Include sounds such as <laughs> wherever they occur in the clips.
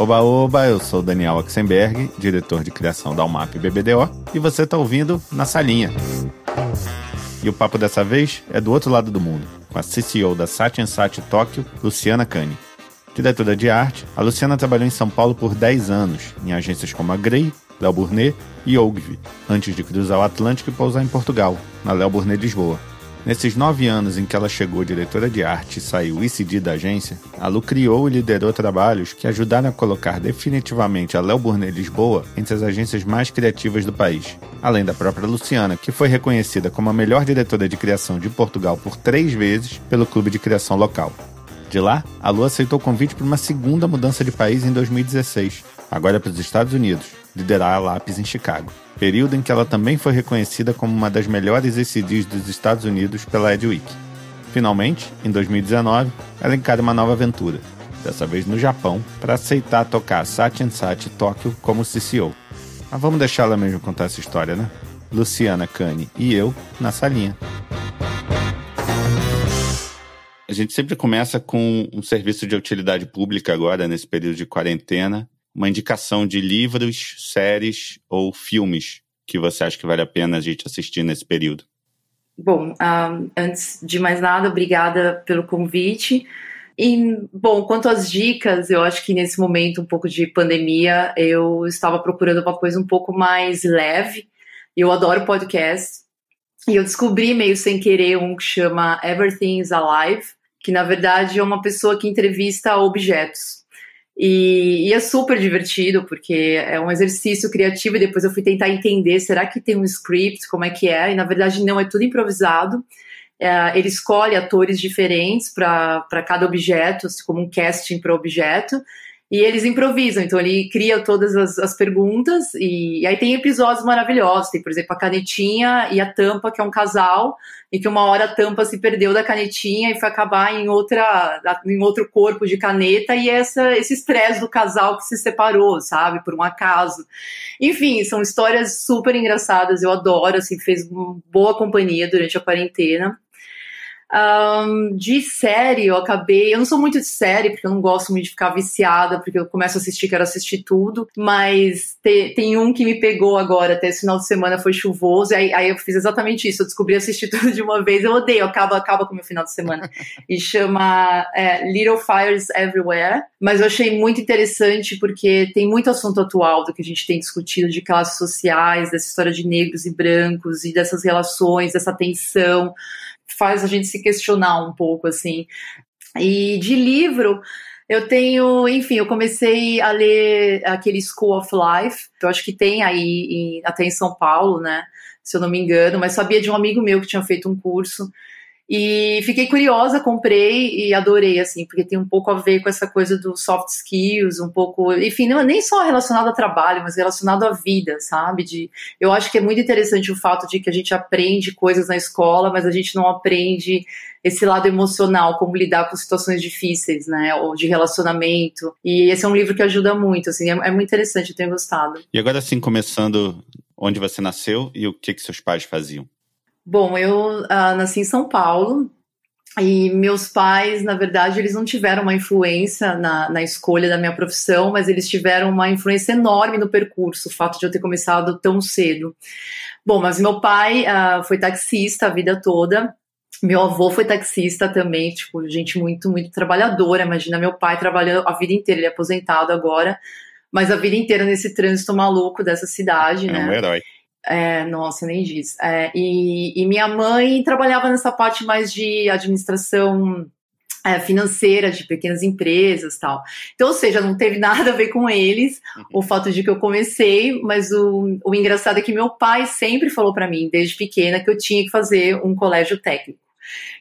Oba Oba, eu sou Daniel Axenberg, diretor de criação da UMAP BBDO, e você está ouvindo Na Salinha. E o papo dessa vez é do outro lado do mundo, com a CCO da Satin Sat Tóquio, Luciana Kani. Diretora de arte, a Luciana trabalhou em São Paulo por 10 anos, em agências como a Grey, Léo Burnet e Ogilvy, antes de cruzar o Atlântico e pousar em Portugal, na Léo Burnet Lisboa. Nesses nove anos em que ela chegou diretora de arte e saiu ICD da agência, a Lu criou e liderou trabalhos que ajudaram a colocar definitivamente a Léo Burnet Lisboa entre as agências mais criativas do país. Além da própria Luciana, que foi reconhecida como a melhor diretora de criação de Portugal por três vezes pelo Clube de Criação Local. De lá, a Lu aceitou o convite para uma segunda mudança de país em 2016, agora para os Estados Unidos, liderar a Lápis em Chicago período em que ela também foi reconhecida como uma das melhores ECDs dos Estados Unidos pela Edweek. Finalmente, em 2019, ela encara uma nova aventura, dessa vez no Japão, para aceitar tocar Satin Sat Tóquio como CCO. Mas vamos deixar ela mesmo contar essa história, né? Luciana Kani e eu na salinha. A gente sempre começa com um serviço de utilidade pública agora, nesse período de quarentena, uma indicação de livros, séries ou filmes que você acha que vale a pena a gente assistir nesse período? Bom, um, antes de mais nada, obrigada pelo convite. E, bom, quanto às dicas, eu acho que nesse momento um pouco de pandemia, eu estava procurando uma coisa um pouco mais leve. Eu adoro podcast. E eu descobri meio sem querer um que chama Everything is Alive, que na verdade é uma pessoa que entrevista objetos. E, e, é super divertido, porque é um exercício criativo e depois eu fui tentar entender, será que tem um script, como é que é? E na verdade não, é tudo improvisado. É, ele escolhe atores diferentes para cada objeto, como um casting para objeto, e eles improvisam, então ele cria todas as, as perguntas, e, e, aí tem episódios maravilhosos, tem, por exemplo, a canetinha e a tampa, que é um casal, e que uma hora a tampa se perdeu da canetinha e foi acabar em, outra, em outro corpo de caneta, e essa, esse estresse do casal que se separou, sabe, por um acaso. Enfim, são histórias super engraçadas, eu adoro, assim, fez boa companhia durante a quarentena. Um, de série, eu acabei. Eu não sou muito de série, porque eu não gosto muito de ficar viciada, porque eu começo a assistir, quero assistir tudo. Mas te, tem um que me pegou agora, até esse final de semana foi chuvoso, e aí, aí eu fiz exatamente isso. Eu descobri assistir <laughs> tudo de uma vez. Eu odeio, acaba, acaba com o meu final de semana. e chama é, Little Fires Everywhere. Mas eu achei muito interessante porque tem muito assunto atual do que a gente tem discutido de classes sociais, dessa história de negros e brancos e dessas relações, dessa tensão faz a gente se questionar um pouco, assim. E de livro, eu tenho, enfim, eu comecei a ler aquele School of Life, que eu acho que tem aí em, até em São Paulo, né? Se eu não me engano, mas sabia de um amigo meu que tinha feito um curso. E fiquei curiosa, comprei e adorei, assim, porque tem um pouco a ver com essa coisa do soft skills, um pouco, enfim, não é nem só relacionado ao trabalho, mas relacionado à vida, sabe? De, eu acho que é muito interessante o fato de que a gente aprende coisas na escola, mas a gente não aprende esse lado emocional, como lidar com situações difíceis, né? Ou de relacionamento. E esse é um livro que ajuda muito, assim, é, é muito interessante, eu tenho gostado. E agora, assim, começando onde você nasceu e o que, que seus pais faziam? Bom, eu uh, nasci em São Paulo e meus pais, na verdade, eles não tiveram uma influência na, na escolha da minha profissão, mas eles tiveram uma influência enorme no percurso, o fato de eu ter começado tão cedo. Bom, mas meu pai uh, foi taxista a vida toda, meu avô foi taxista também, tipo, gente muito, muito trabalhadora. Imagina meu pai trabalhando a vida inteira, ele é aposentado agora, mas a vida inteira nesse trânsito maluco dessa cidade, é né? um herói. É, nossa, nem diz. É, e, e, minha mãe trabalhava nessa parte mais de administração é, financeira de pequenas empresas tal. Então, ou seja, não teve <laughs> nada a ver com eles uhum. o fato de que eu comecei, mas o, o engraçado é que meu pai sempre falou para mim, desde pequena, que eu tinha que fazer um colégio técnico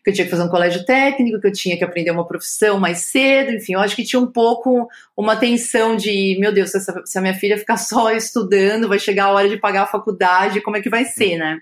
que eu tinha que fazer um colégio técnico, que eu tinha que aprender uma profissão mais cedo, enfim, eu acho que tinha um pouco uma tensão de, meu Deus, se, a minha filha ficar <laughs> só estudando, vai chegar a hora de pagar a faculdade, como é que vai ser, né?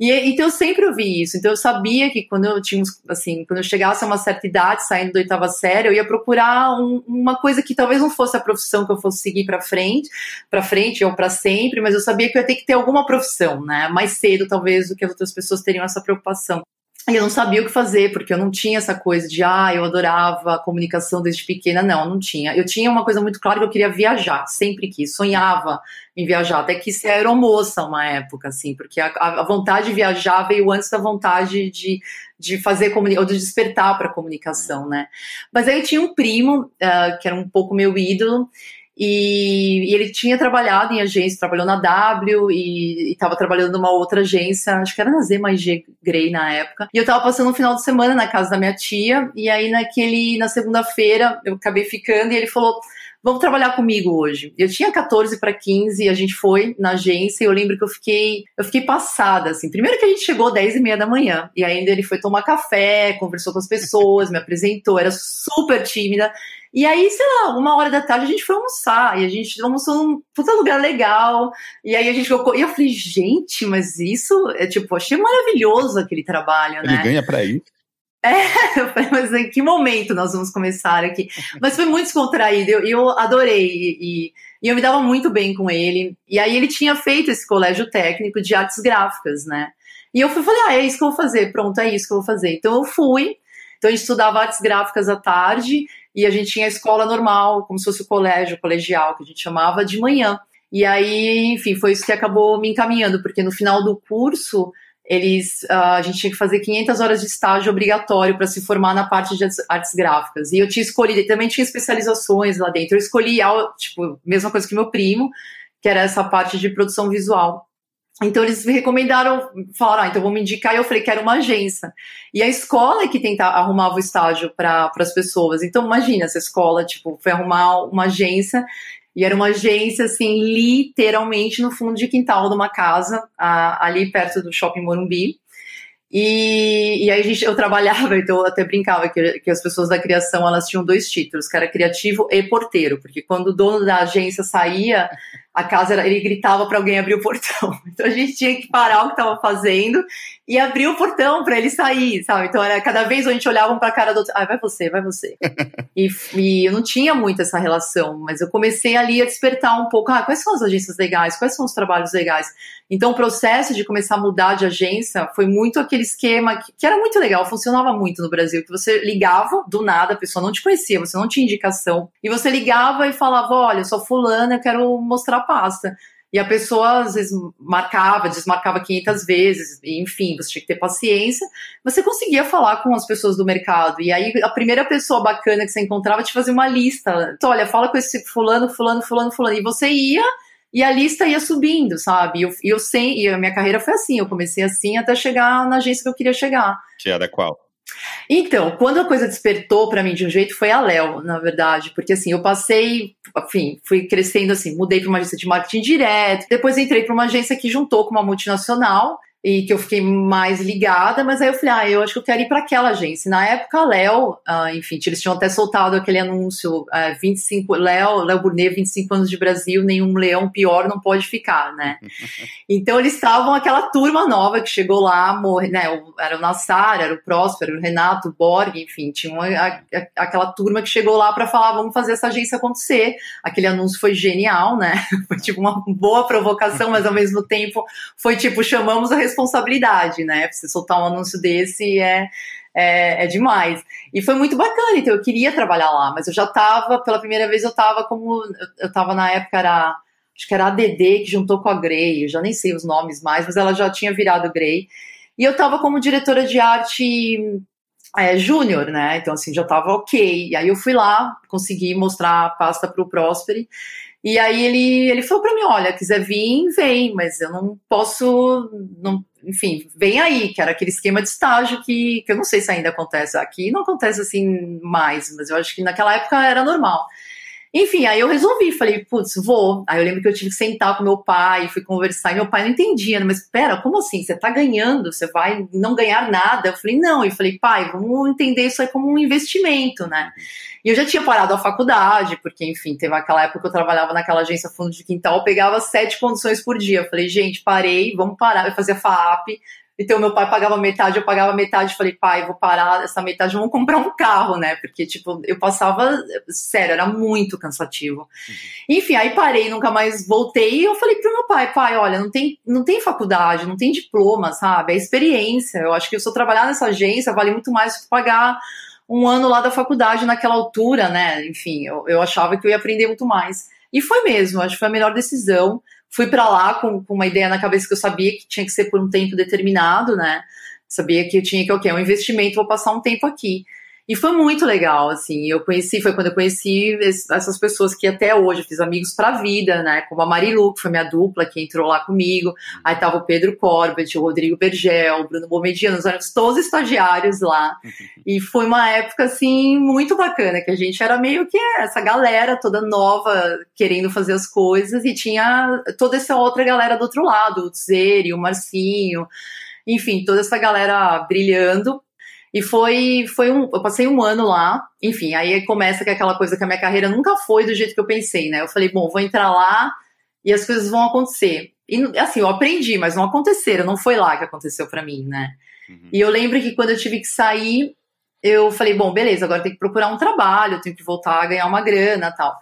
E então eu sempre ouvi isso, então eu sabia que quando eu tinha, assim, quando eu chegasse a uma certa idade, saindo da oitava série, eu ia procurar um, uma coisa que talvez não fosse a profissão que eu fosse seguir para frente, para frente ou para sempre, mas eu sabia que eu ia ter que ter alguma profissão, né? Mais cedo, talvez, do que as outras pessoas teriam essa preocupação. E eu não sabia o que fazer, porque eu não tinha essa coisa de, ah, eu adorava comunicação desde pequena. Não, não tinha. Eu tinha uma coisa muito clara que eu queria viajar, sempre quis, sonhava em viajar, até que ser aeromoça uma época, assim, porque a, a vontade de viajar veio antes da vontade de, de fazer comunicação, ou de despertar para comunicação, né? Mas aí eu tinha um primo, uh, que era um pouco meu ídolo, e, e, ele tinha trabalhado em agência, trabalhou na W e estava trabalhando numa outra agência, acho que era na Z mais G Grey na época. E eu estava passando um final de semana na casa da minha tia, e aí naquele, na segunda-feira eu acabei ficando e ele falou: vamos trabalhar comigo hoje. Eu tinha 14 para 15 e a gente foi na agência e eu lembro que eu fiquei, eu fiquei passada, assim. Primeiro que a gente chegou 10 e meia da manhã e ainda ele foi tomar café, conversou com as pessoas, me apresentou, era super tímida. E aí, sei lá, uma hora da tarde a gente foi almoçar e a gente almoçou num puta lugar legal. E aí a gente ficou. E eu falei, gente, mas isso é tipo, achei maravilhoso aquele trabalho, Ele né? Ele ganha pra ir. É, <laughs> eu falei, mas em que momento nós vamos começar aqui? Mas foi muito descontraído, eu, eu adorei e, e, eu me dava muito bem com ele. E aí ele tinha feito esse colégio técnico de artes gráficas, né? E eu fui, falei, ah, é isso que eu vou fazer, pronto, é isso que eu vou fazer. Então eu fui, então a gente estudava artes gráficas à tarde e a gente tinha a escola normal, como se fosse o colégio, colegial, que a gente chamava, de manhã. E aí, enfim, foi isso que acabou me encaminhando, porque no final do curso, eles, uh, a gente tinha que fazer 500 horas de estágio obrigatório para se formar na parte de artes gráficas. E eu tinha escolhido, também tinha especializações lá dentro. Eu escolhi, tipo, mesma coisa que meu primo, que era essa parte de produção visual. Então eles me recomendaram, falaram, ah, então vou me indicar, e eu falei, quero uma agência. E a escola é que tenta arrumava o estágio para as pessoas. Então imagina essa escola, tipo, foi arrumar uma agência, e era uma agência, assim, literalmente no fundo de quintal de uma casa, a, ali perto do Shopping Morumbi. E, e aí gente, eu trabalhava, <laughs> então eu até brincava que, que as pessoas da criação, elas tinham dois títulos, que era criativo e porteiro, porque quando o dono da agência saía, a casa era, ele gritava para alguém abrir o portão. <laughs> Então a gente tinha que parar o que estava fazendo e abrir o portão para ele sair, sabe? Então era cada vez a gente olhava um para a cara do outro, ah, vai você, vai você. <laughs> e, e, eu não tinha muito essa relação, mas eu comecei ali a despertar um pouco, ah, quais são as agências legais, quais são os trabalhos legais. Então o processo de começar a mudar de agência foi muito aquele esquema que, que era muito legal, funcionava muito no Brasil, que você ligava do nada, a pessoa não te conhecia, você não tinha indicação, e você ligava e falava, olha, eu sou fulana, eu quero mostrar pasta. E a pessoa às vezes marcava, desmarcava 500 vezes, enfim, você tinha que ter paciência. Você conseguia falar com as pessoas do mercado. E aí a primeira pessoa bacana que você encontrava te fazia uma lista. Então, olha, fala com esse fulano, fulano, fulano, fulano. E você ia e a lista ia subindo, sabe? E eu, eu sei, e a minha carreira foi assim, eu comecei assim até chegar na agência que eu queria chegar. Que era qual? Então, quando a coisa despertou para mim de um jeito, foi a Léo, na verdade, porque assim, eu passei, enfim, fui crescendo assim, mudei para uma agência de marketing direto, depois entrei para uma agência que juntou com uma multinacional, e que eu fiquei mais ligada, mas aí eu falei, ah, eu acho que eu quero ir para aquela agência. Na época, a Léo, uh, enfim, eles tinham até soltado aquele anúncio, uh, 25, Léo, Léo Burnet, 25 anos de Brasil, nenhum leão pior não pode ficar, né? <laughs> então eles estavam aquela turma nova que chegou lá, morre, né? Era o Nassar, era o Próspero, o Renato, o Borg, enfim, tinha uma, a, a, aquela turma que chegou lá para falar, vamos fazer essa agência acontecer. Aquele anúncio foi genial, né? <laughs> Foi tipo uma boa provocação, mas ao mesmo tempo foi tipo, chamamos a responsabilidade, né? Você soltar um anúncio desse é, é, é, demais. E foi muito bacana, então eu queria trabalhar lá, mas eu já tava, pela primeira vez eu tava como, eu tava na época, era, acho que era a DD que juntou com a Grey, eu já nem sei os nomes mais, mas ela já tinha virado Grey. E eu tava como diretora de arte é, júnior, né? Então, assim, já tava ok. E aí eu fui lá, consegui mostrar a pasta pro Prosperi. E aí ele, ele falou para mim, olha, quiser vir, vem, mas eu não posso, não, enfim, vem aí, que era aquele esquema de estágio que, que eu não sei se ainda acontece aqui, não acontece assim mais, mas eu acho que naquela época era normal. Enfim, aí eu resolvi, falei, putz, vou. Aí eu lembro que eu tive que sentar com meu pai, fui conversar, e meu pai não entendia, mas espera, como assim? Você tá ganhando, você vai não ganhar nada? Eu falei, não. E falei, pai, vamos entender isso aí como um investimento, né? E eu já tinha parado a faculdade, porque, enfim, teve aquela época que eu trabalhava naquela agência fundo de quintal, eu pegava sete condições por dia. Eu falei, gente, parei, vamos parar. Eu fazia FAAP, Então, meu pai pagava metade, eu pagava metade. Falei, pai, vou parar essa metade, vamos comprar um carro, né? Porque, tipo, eu passava, sério, era muito cansativo. Uhum. Enfim, aí parei, nunca mais voltei. E eu falei pro meu pai, pai, olha, não tem, não tem faculdade, não tem diploma, sabe? É experiência. Eu acho que se eu trabalhar nessa agência, vale muito mais do que pagar um ano lá da faculdade naquela altura, né? Enfim, eu, eu achava que eu ia aprender muito mais. E foi mesmo, acho que foi a melhor decisão fui para lá com, com, uma ideia na cabeça que eu sabia que tinha que ser por um tempo determinado, né? Sabia que eu tinha que, o okay, quê? Um investimento, vou passar um tempo aqui. E foi muito legal, assim. Eu conheci, foi quando eu conheci essas pessoas que até hoje eu fiz amigos pra vida, né? Como a Marilu, que foi minha dupla, que entrou lá comigo. Aí tava o Pedro Corbett, o Rodrigo Bergel, o Bruno Bomediano, todos estagiários lá. <laughs> E foi uma época, assim, muito bacana, que a gente era meio que essa galera toda nova, querendo fazer as coisas, e tinha toda essa outra galera do outro lado, o Tzeri, o Marcinho, enfim, toda essa galera brilhando. E foi, foi um. Eu passei um ano lá, enfim, aí começa que aquela coisa que a minha carreira nunca foi do jeito que eu pensei, né? Eu falei, bom, vou entrar lá e as coisas vão acontecer. E assim, eu aprendi, mas não aconteceram, não foi lá que aconteceu para mim, né? Uhum. E eu lembro que quando eu tive que sair, eu falei, bom, beleza, agora tem que procurar um trabalho, tenho que voltar a ganhar uma grana tal.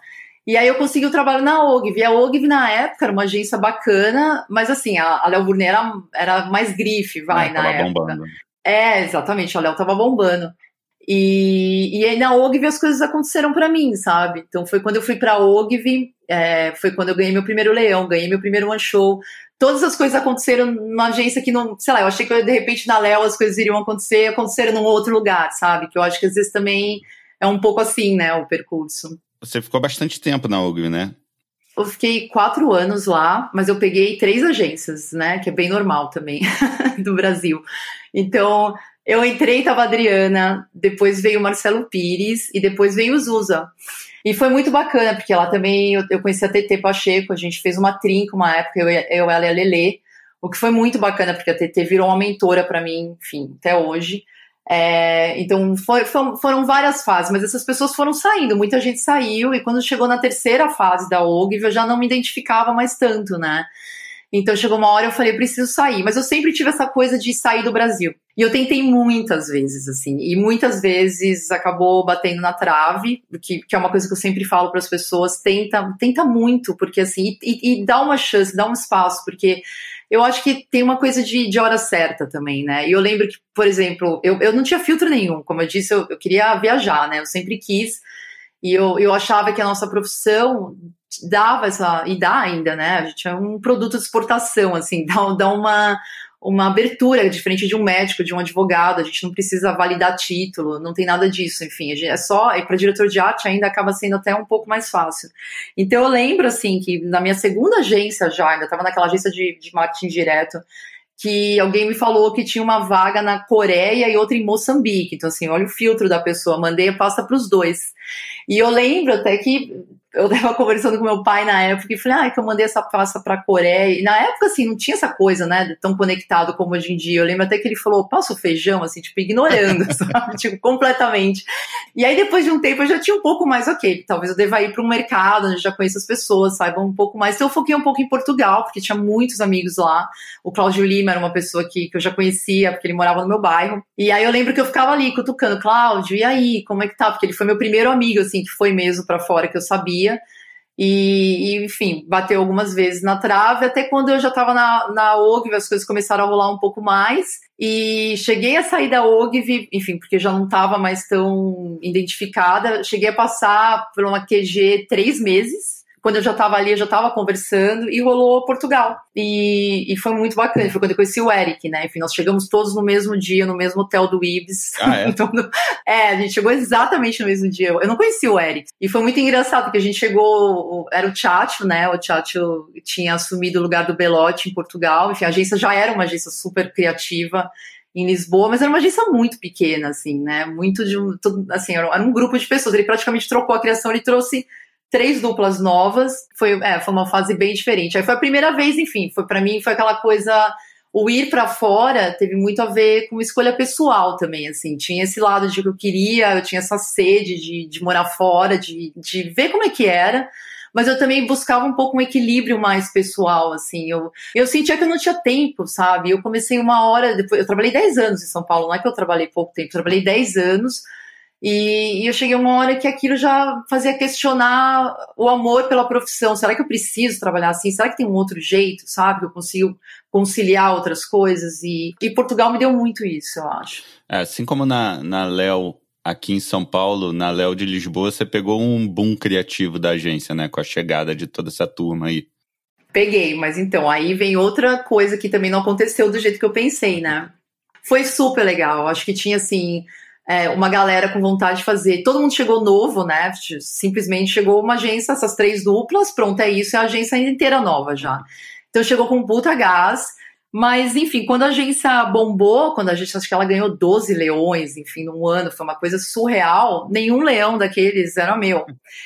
E aí eu consegui o trabalho na OGV. A OGV, na época, era uma agência bacana, mas assim, a, a Léo Burnet era, era mais grife, vai, é, na época. Bombando. É, exatamente, a Léo tava bombando. E, e aí na Ogvi as coisas aconteceram para mim, sabe? Então foi quando eu fui pra Ogvi, é, foi quando eu ganhei meu primeiro leão, ganhei meu primeiro one show. Todas as coisas aconteceram numa agência que não, sei lá, eu achei que eu, de repente na Léo as coisas iriam acontecer, aconteceram num outro lugar, sabe? Que eu acho que às vezes também é um pouco assim, né, o percurso. Você ficou bastante tempo na Ogvi, né? Eu fiquei quatro anos lá, mas eu peguei três agências, né? Que é bem normal também <laughs> do Brasil. Então, eu entrei, tava a Adriana, depois veio o Marcelo Pires e depois veio o Zusa. E foi muito bacana, porque lá também eu, eu conheci a TT Pacheco, a gente fez uma trinca uma época, eu, eu ela e a Lelê, o que foi muito bacana, porque a TT virou uma mentora para mim, enfim, até hoje. É, então foi, foi, foram várias fases, mas essas pessoas foram saindo, muita gente saiu, e quando chegou na terceira fase da OGV, eu já não me identificava mais tanto, né? Então chegou uma hora eu falei, preciso sair, mas eu sempre tive essa coisa de sair do Brasil. E eu tentei muitas vezes, assim, e muitas vezes acabou batendo na trave, que, que é uma coisa que eu sempre falo para as pessoas, tenta, tenta muito, porque assim, e, e dá uma chance, dá um espaço, porque eu acho que tem uma coisa de, de hora certa também, né? E eu lembro que, por exemplo, eu, eu não tinha filtro nenhum, como eu disse, eu, eu queria viajar, né? Eu sempre quis, e eu, eu achava que a nossa profissão dava essa, e dá ainda, né? A gente é um produto de exportação, assim, <laughs> dá, dá uma, uma abertura diferente de um médico, de um advogado, a gente não precisa validar título, não tem nada disso, enfim, é só, e para diretor de arte ainda acaba sendo até um pouco mais fácil. Então eu lembro, assim, que na minha segunda agência já, ainda estava naquela agência de, de marketing direto, que alguém me falou que tinha uma vaga na Coreia e outra em Moçambique. Então, assim, olha o filtro da pessoa, mandei a pasta para os dois. E eu lembro até que eu tava conversando com meu pai na época e falei, ah, que eu mandei essa pasta pra Coreia. E na época, assim, não tinha essa coisa, né, tão conectado como hoje em dia. Eu lembro até que ele falou, passa o feijão, assim, tipo, ignorando, <laughs> sabe? Tipo, completamente. E aí, depois de um tempo, eu já tinha um pouco mais, ok, talvez eu deva ir para um mercado, onde eu já conheço as pessoas, saiba um pouco mais. Então, eu foquei um pouco em Portugal, porque tinha muitos amigos lá. O Cláudio Lima era uma pessoa que, que eu já conhecia, porque ele morava no meu bairro. E aí, eu lembro que eu ficava ali, cutucando, Cláudio, e aí, como é que tá? Porque ele foi meu primeiro amigo, assim, que foi mesmo para fora, que eu sabia. E, e, enfim, bateu algumas vezes na trave, até quando eu já estava na, na OGV, as coisas começaram a rolar um pouco mais. E cheguei a sair da OGV, enfim, porque já não estava mais tão identificada. Cheguei a passar por uma QG três meses quando eu já estava ali, eu já estava conversando e rolou Portugal. E, e, foi muito bacana. Foi quando eu conheci o Eric, né? Enfim, nós chegamos todos no mesmo dia, no mesmo hotel do Ibis. Ah, é? <laughs> então, é, a gente chegou exatamente no mesmo dia. Eu não conheci o Eric. E foi muito engraçado, porque a gente chegou, era o Tchatcho, né? O Tchatcho tinha assumido o lugar do Belotti em Portugal. Enfim, a agência já era uma agência super criativa em Lisboa, mas era uma agência muito pequena, assim, né? Muito de um, assim, era um grupo de pessoas. Ele praticamente trocou a criação, ele trouxe três duplas novas. Foi, é, foi uma fase bem diferente. Aí foi a primeira vez, enfim, foi para mim foi aquela coisa o ir para fora teve muito a ver com escolha pessoal também, assim, tinha esse lado de que eu queria, eu tinha essa sede de, de morar fora, de, de ver como é que era, mas eu também buscava um pouco um equilíbrio mais pessoal, assim. Eu, eu sentia que eu não tinha tempo, sabe? Eu comecei uma hora, depois, eu trabalhei 10 anos em São Paulo, não é que eu trabalhei pouco tempo, eu trabalhei 10 anos. E, e, eu cheguei a uma hora que aquilo já fazia questionar o amor pela profissão. Será que eu preciso trabalhar assim? Será que tem um outro jeito, sabe? Que eu consigo conciliar outras coisas? E, e Portugal me deu muito isso, eu acho. É, assim como na, na Léo aqui em São Paulo, na Léo de Lisboa, você pegou um boom criativo da agência, né? Com a chegada de toda essa turma aí. Peguei, mas então, aí vem outra coisa que também não aconteceu do jeito que eu pensei, né? Foi super legal. Acho que tinha assim é, uma galera com vontade de fazer. Todo mundo chegou novo, né? Simplesmente chegou uma agência, essas três duplas, pronto, é isso, é a agência inteira nova já. Então chegou com puta gás. Mas, enfim, quando a agência bombou, quando a gente, acho que ela ganhou 12 leões, enfim, num ano, foi uma coisa surreal. Nenhum leão daqueles era meu.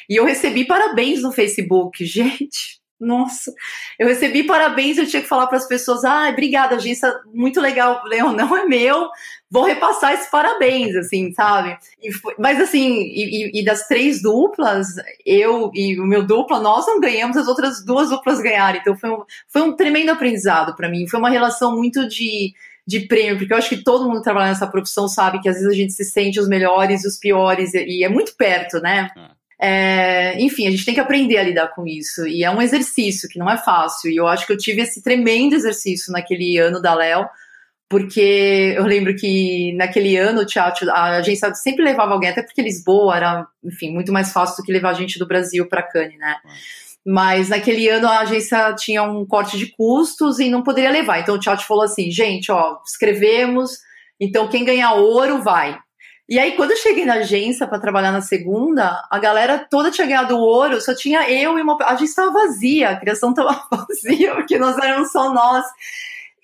E eu recebi parabéns no Facebook. <laughs> Gente, nossa, eu recebi parabéns, eu tinha que falar para as pessoas: ah, obrigada, agência, muito legal, Leão, não é meu, vou repassar esses parabéns, assim, sabe? Foi, mas assim, e, e, das três duplas, eu e o meu dupla, nós não ganhamos, as outras duas duplas ganharam, então foi um, foi um tremendo aprendizado para mim, foi uma relação muito de, de prêmio, porque eu acho que todo mundo que trabalha nessa profissão sabe que às vezes a gente se sente os melhores e os piores, e, e é muito perto, né? É. É, enfim, a gente tem que aprender a lidar com isso. E é um exercício que não é fácil. E eu acho que eu tive esse tremendo exercício naquele ano da Léo, porque eu lembro que naquele ano o teatro, a agência sempre levava alguém, até porque Lisboa era, enfim, muito mais fácil do que levar gente do Brasil para Cannes, né? Mas naquele ano a agência tinha um corte de custos e não poderia levar. Então o teatro falou assim: gente, ó, escrevemos, então quem ganhar ouro vai. E aí, quando eu cheguei na agência para trabalhar na segunda, a galera toda tinha ganhado ouro, só tinha eu e uma. A gente estava vazia, a criação estava <laughs> vazia, porque nós éramos só nós.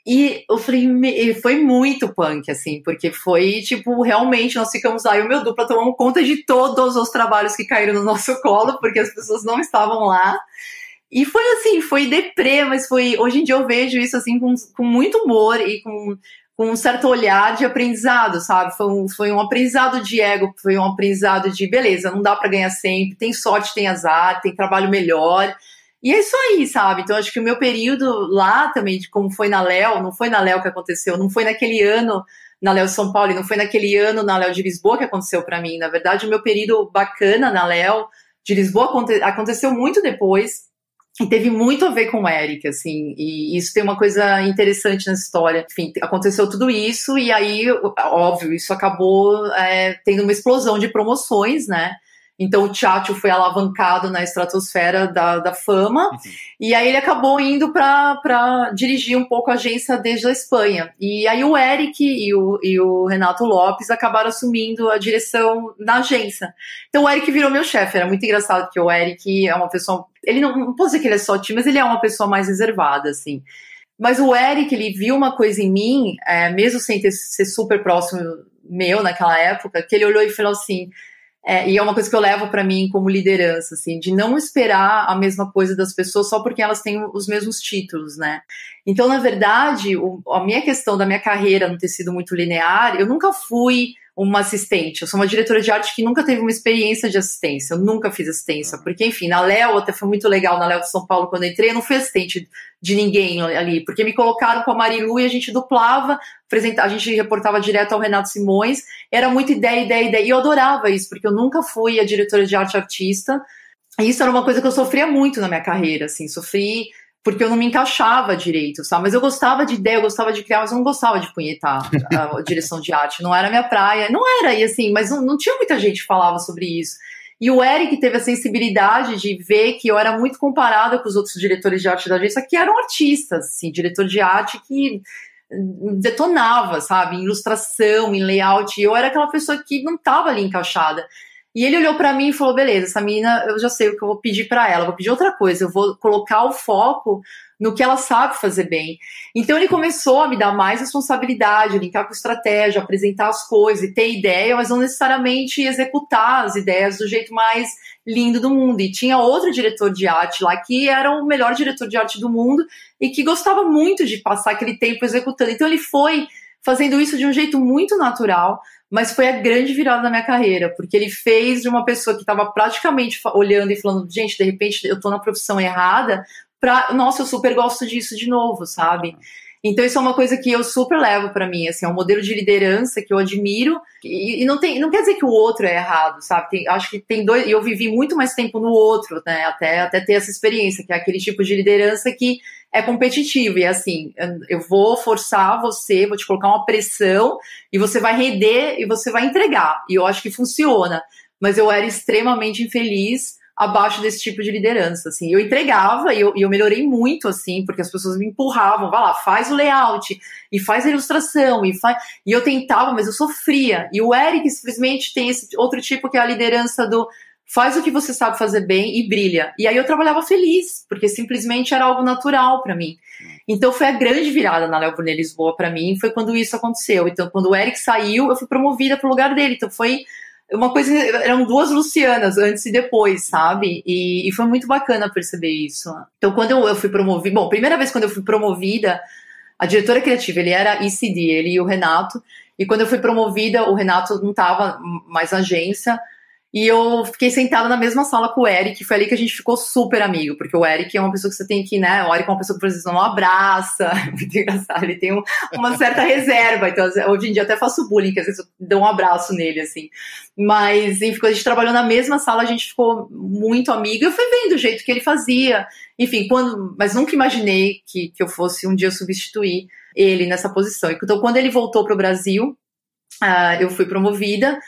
E eu falei, foi muito punk, assim, porque foi, tipo, realmente nós ficamos lá, e o meu dupla tomamos conta de todos os trabalhos que caíram no <laughs> nosso colo, porque as pessoas não estavam lá. E foi assim, foi deprê, mas foi. Hoje em dia eu vejo isso assim com, com muito humor e com com um certo olhar de aprendizado, sabe? Foi um, foi um aprendizado de ego, foi um aprendizado de beleza, não dá para ganhar sempre, tem sorte, tem azar, tem trabalho melhor. E é isso aí, sabe? Então acho que o meu período lá também, de como foi na Léo, não foi na Léo que aconteceu, não foi naquele ano na Léo São Paulo, não foi naquele ano na Léo de Lisboa que aconteceu para mim. Na verdade, o meu período bacana na Léo de Lisboa aconteceu muito depois e teve muito a ver com o Eric, assim, e isso tem uma coisa interessante nessa história. Enfim, aconteceu tudo isso, e aí, óbvio, isso acabou é, tendo uma explosão de promoções, né? Então o Tchatcho foi alavancado na estratosfera da, da fama, uhum. e aí ele acabou indo para dirigir um pouco a agência desde a Espanha. E aí o Eric e o, e o Renato Lopes acabaram assumindo a direção na agência. Então o Eric virou meu chefe, era muito engraçado, porque o Eric é uma pessoa. Ele não, não posso dizer que ele é só time, mas ele é uma pessoa mais reservada, assim. Mas o Eric, ele viu uma coisa em mim, é, mesmo sem ter, ser super próximo meu naquela época, que ele olhou e falou assim é, e é uma coisa que eu levo para mim como liderança, assim, de não esperar a mesma coisa das pessoas só porque elas têm os mesmos títulos, né? Então, na verdade, o, a minha questão da minha carreira não ter sido muito linear, eu nunca fui uma assistente. Eu sou uma diretora de arte que nunca teve uma experiência de assistência. Eu nunca fiz assistência. Uhum. Porque, enfim, na Léo até foi muito legal, na Léo de São Paulo, quando eu entrei, eu não fui assistente de ninguém ali. Porque me colocaram com a Marilu e a gente duplava, a gente reportava direto ao Renato Simões. Era muito ideia, ideia, ideia. E eu adorava isso, porque eu nunca fui a diretora de arte artista. E isso era uma coisa que eu sofria muito na minha carreira, assim. Sofri porque eu não me encaixava direito, sabe? Mas eu gostava de ideia, eu gostava de criar, mas eu não gostava de punhetar a <laughs> direção de arte, não era minha praia, não era, e assim, mas não, não tinha muita gente que falava sobre isso. E o Eric teve a sensibilidade de ver que eu era muito comparada com os outros diretores de arte da agência, que eram artistas, assim, diretor de arte que detonava, sabe, em ilustração, em layout, e eu era aquela pessoa que não estava ali encaixada. E ele olhou para mim e falou: beleza, essa menina, eu já sei o que eu vou pedir para ela, vou pedir outra coisa, eu vou colocar o foco no que ela sabe fazer bem. Então ele começou a me dar mais responsabilidade, linkar com estratégia, apresentar as coisas ter ideia, mas não necessariamente executar as ideias do jeito mais lindo do mundo. E tinha outro diretor de arte lá que era o melhor diretor de arte do mundo e que gostava muito de passar aquele tempo executando. Então ele foi fazendo isso de um jeito muito natural, mas foi a grande virada da minha carreira, porque ele fez de uma pessoa que estava praticamente olhando e falando, gente, de repente eu tô na profissão errada, pra, nossa, eu super gosto disso de novo, sabe? Então isso é uma coisa que eu super levo para mim, assim, é um modelo de liderança que eu admiro e, e, não tem, não quer dizer que o outro é errado, sabe? Tem, acho que tem dois, eu vivi muito mais tempo no outro, né? Até até ter essa experiência, que é aquele tipo de liderança que é competitivo e assim, eu vou forçar você, vou te colocar uma pressão e você vai render e você vai entregar. E eu acho que funciona, mas eu era extremamente infeliz abaixo desse tipo de liderança, assim. Eu entregava e eu, eu melhorei muito, assim, porque as pessoas me empurravam, vai lá, faz o layout, e faz a ilustração, e faz... E eu tentava, mas eu sofria. E o Eric simplesmente tem esse outro tipo que é a liderança do faz o que você sabe fazer bem e brilha. E aí eu trabalhava feliz, porque simplesmente era algo natural para mim. Então foi a grande virada na Léo Brunet Lisboa para mim, foi quando isso aconteceu. Então quando o Eric saiu, eu fui promovida pro lugar dele. Então foi uma coisa, eram duas Lucianas antes e depois, sabe? E, e foi muito bacana perceber isso. Então, quando eu, eu, fui promovida, bom, primeira vez quando eu fui promovida, a diretora criativa, ele era ECD, ele e o Renato, e quando eu fui promovida, o Renato não estava mais na agência, e eu fiquei sentada na mesma sala com o Eric, foi ali que a gente ficou super amigo, porque o Eric é uma pessoa que você tem que, né? O Eric é uma pessoa que, exemplo, não abraça, <laughs> muito engraçado, ele tem um, uma certa reserva, então hoje em dia até faço bullying, que às vezes eu dou um abraço nele, assim. Mas, enfim, a gente trabalhou na mesma sala, a gente ficou muito amigo, eu fui vendo o jeito que ele fazia, enfim, quando, mas nunca imaginei que, que eu fosse um dia substituir ele nessa posição. Então, quando ele voltou para o Brasil, uh, eu fui promovida,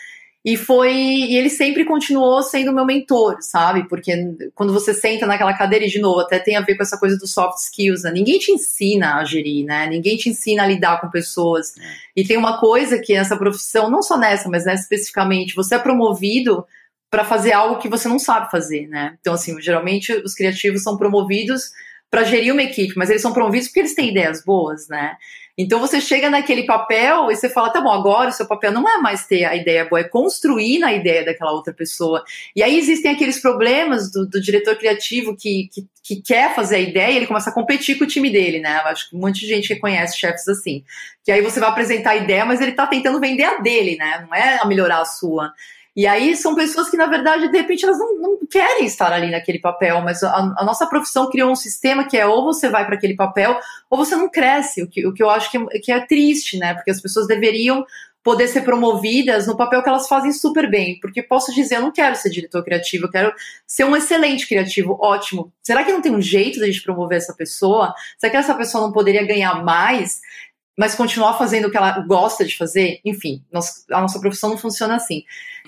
e foi. E ele sempre continuou sendo meu mentor, sabe? Porque quando você senta naquela cadeira, e de novo, até tem a ver com essa coisa dos soft skills, né? Ninguém te ensina a gerir, né? Ninguém te ensina a lidar com pessoas. É. E tem uma coisa que nessa profissão, não só nessa, mas nessa especificamente, você é promovido para fazer algo que você não sabe fazer, né? Então, assim, geralmente os criativos são promovidos para gerir uma equipe, mas eles são promovidos porque eles têm ideias boas, né? Então você chega naquele papel e você fala, tá bom, agora o seu papel não é mais ter a ideia boa, é construir na ideia daquela outra pessoa. E aí existem aqueles problemas do, do diretor criativo que, que, que, quer fazer a ideia e ele começa a competir com o time dele, né? Eu acho que um monte de gente que conhece chefes assim. Que aí você vai apresentar a ideia, mas ele tá tentando vender a dele, né? Não é a melhorar a sua. E aí são pessoas que, na verdade, de repente, elas não, não querem estar ali naquele papel, mas a, a, nossa profissão criou um sistema que é ou você vai para aquele papel ou você não cresce, o que, o que eu acho que é, que é triste, né? Porque as pessoas deveriam poder ser promovidas no papel que elas fazem super bem. Porque posso dizer, eu não quero ser diretor criativo, eu quero ser um excelente criativo, ótimo. Será que não tem um jeito de a gente promover essa pessoa? Será que essa pessoa não poderia ganhar mais? mas continuar fazendo o que ela gosta de fazer, enfim, a nossa profissão não funciona assim.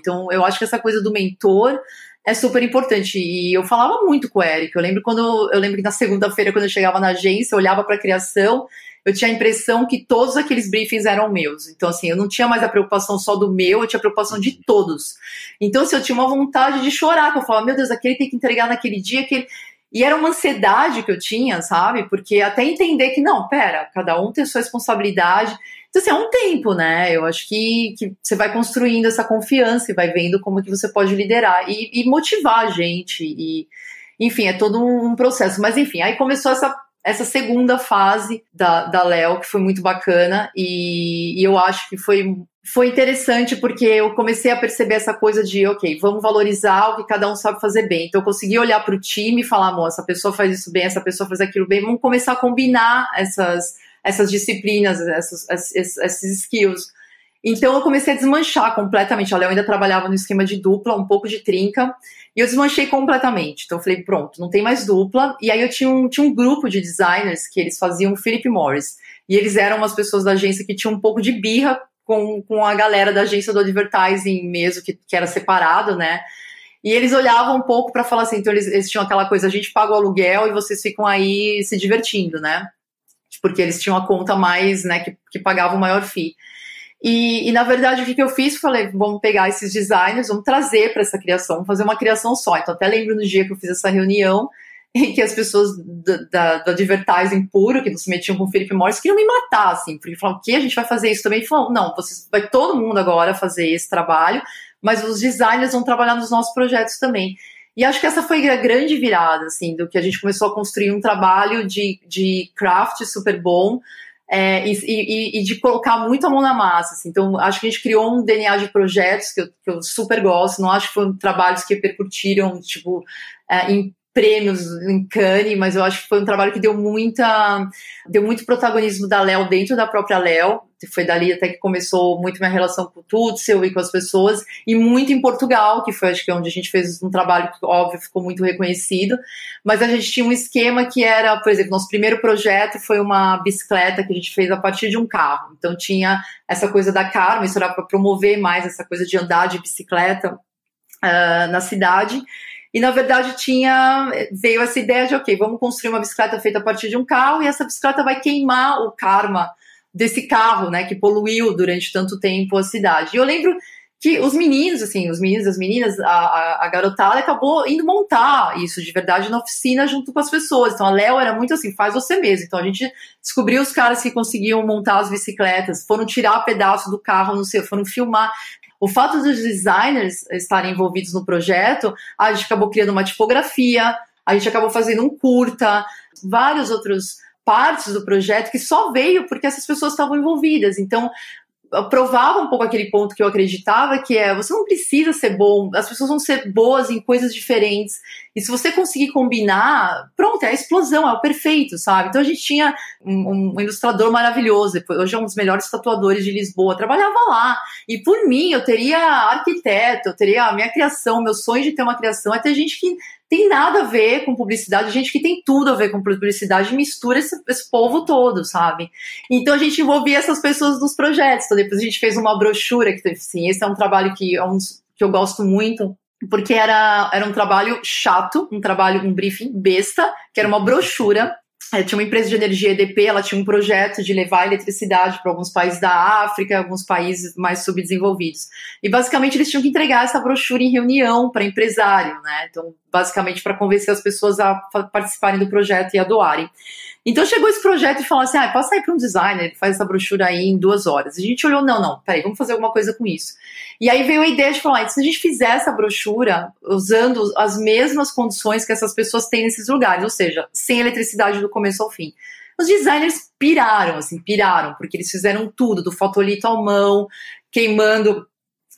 Então, eu acho que essa coisa do mentor é super importante. E eu falava muito com o Eric. Eu lembro quando eu lembro que na segunda-feira, quando eu chegava na agência, eu olhava para a criação, eu tinha a impressão que todos aqueles briefings eram meus. Então, assim, eu não tinha mais a preocupação só do meu, eu tinha a preocupação de todos. Então, assim, eu tinha uma vontade de chorar, que eu falava, meu Deus, aquele tem que entregar naquele dia, aquele. E era uma ansiedade que eu tinha, sabe? Porque até entender que, não, pera, cada um tem sua responsabilidade. Então, assim, é um tempo, né? Eu acho que, que você vai construindo essa confiança e vai vendo como que você pode liderar e, e motivar a gente. E, enfim, é todo um processo. Mas, enfim, aí começou essa, essa segunda fase da, Léo, que foi muito bacana. E, e eu acho que foi foi interessante porque eu comecei a perceber essa coisa de, ok, vamos valorizar o que cada um sabe fazer bem. Então eu consegui olhar para o time e falar, amor, essa pessoa faz isso bem, essa pessoa faz aquilo bem, vamos começar a combinar essas, essas disciplinas, essas, esses, esses skills. Então eu comecei a desmanchar completamente. A Léo ainda trabalhava no esquema de dupla, um pouco de trinca, e eu desmanchei completamente. Então eu falei, pronto, não tem mais dupla. E aí eu tinha um, tinha um grupo de designers que eles faziam Philip Morris. E eles eram umas pessoas da agência que tinham um pouco de birra com, com a galera da agência do advertising mesmo, que, que era separado, né? E eles olhavam um pouco para falar assim, então eles, eles, tinham aquela coisa, a gente paga o aluguel e vocês ficam aí se divertindo, né? Porque eles tinham a conta mais, né, que, que pagava o maior FII. E, e, na verdade, o que, que eu fiz? Falei, vamos pegar esses designers, vamos trazer para essa criação, fazer uma criação só. Então, até lembro no dia que eu fiz essa reunião, <laughs> em que as pessoas do, da, do advertising puro, que não se metiam com o Felipe Morris, queriam me matar, assim, porque falaram, o que? A gente vai fazer isso também? Falou, não, vocês, vai todo mundo agora fazer esse trabalho, mas os designers vão trabalhar nos nossos projetos também. E acho que essa foi a grande virada, assim, do que a gente começou a construir um trabalho de, de craft super bom, é, e, e, e, de colocar muito a mão na massa. Assim. Então, acho que a gente criou um DNA de projetos que eu, que eu super gosto. Não acho que foram trabalhos que repercutiram, tipo, é, em prêmios em Cannes, mas eu acho que foi um trabalho que deu muita, deu muito protagonismo da Léo dentro da própria Léo. Foi dali até que começou muito minha relação com o Tutsil e com as pessoas, e muito em Portugal, que foi acho que onde a gente fez um trabalho que, óbvio, ficou muito reconhecido. Mas a gente tinha um esquema que era, por exemplo, nosso primeiro projeto foi uma bicicleta que a gente fez a partir de um carro. Então tinha essa coisa da Karma, isso era para promover mais essa coisa de andar de bicicleta uh, na cidade. E na verdade tinha veio essa ideia de ok, vamos construir uma bicicleta feita a partir de um carro e essa bicicleta vai queimar o karma desse carro, né, que poluiu durante tanto tempo a cidade. E eu lembro que os meninos, assim, os meninos, as meninas, a, a, a, garotada acabou indo montar isso de verdade na oficina junto com as pessoas. Então a Léo era muito assim, faz você mesmo. Então a gente descobriu os caras que conseguiam montar as bicicletas, foram tirar pedaço do carro, não sei, foram filmar. O fato dos designers estarem envolvidos no projeto, a gente acabou criando uma tipografia, a gente acabou fazendo um curta, vários outros partes do projeto que só veio porque essas pessoas estavam envolvidas. Então, provava um pouco aquele ponto que eu acreditava, que é você não precisa ser bom, as pessoas vão ser boas em coisas diferentes. E se você conseguir combinar, pronto, é a explosão, é o perfeito, sabe? Então a gente tinha um, um ilustrador maravilhoso, hoje é um dos melhores tatuadores de Lisboa, trabalhava lá. E por mim, eu teria arquiteto, eu teria a minha criação, meu sonho de ter uma criação é ter gente que tem nada a ver com publicidade, gente que tem tudo a ver com publicidade mistura esse, esse, povo todo, sabe? Então a gente envolvia essas pessoas nos projetos. Então depois a gente fez uma brochura que assim, esse é um trabalho que é um que eu gosto muito, porque era, era um trabalho chato, um trabalho, um briefing besta, que era uma brochura é, tinha uma empresa de energia EDP, ela tinha um projeto de levar eletricidade para alguns países da África, alguns países mais subdesenvolvidos. E basicamente eles tinham que entregar essa brochura em reunião para empresário, né? Então, basicamente para convencer as pessoas a participarem do projeto e a doarem. Então chegou esse projeto e falou assim: ah, passa para um designer que faz essa brochura aí em duas horas. A gente olhou, não, não, peraí, vamos fazer alguma coisa com isso. E aí veio a ideia de falar: se a gente fizer essa brochura usando as mesmas condições que essas pessoas têm nesses lugares, ou seja, sem eletricidade do começo ao fim. Os designers piraram, assim, piraram, porque eles fizeram tudo, do fotolito à mão, queimando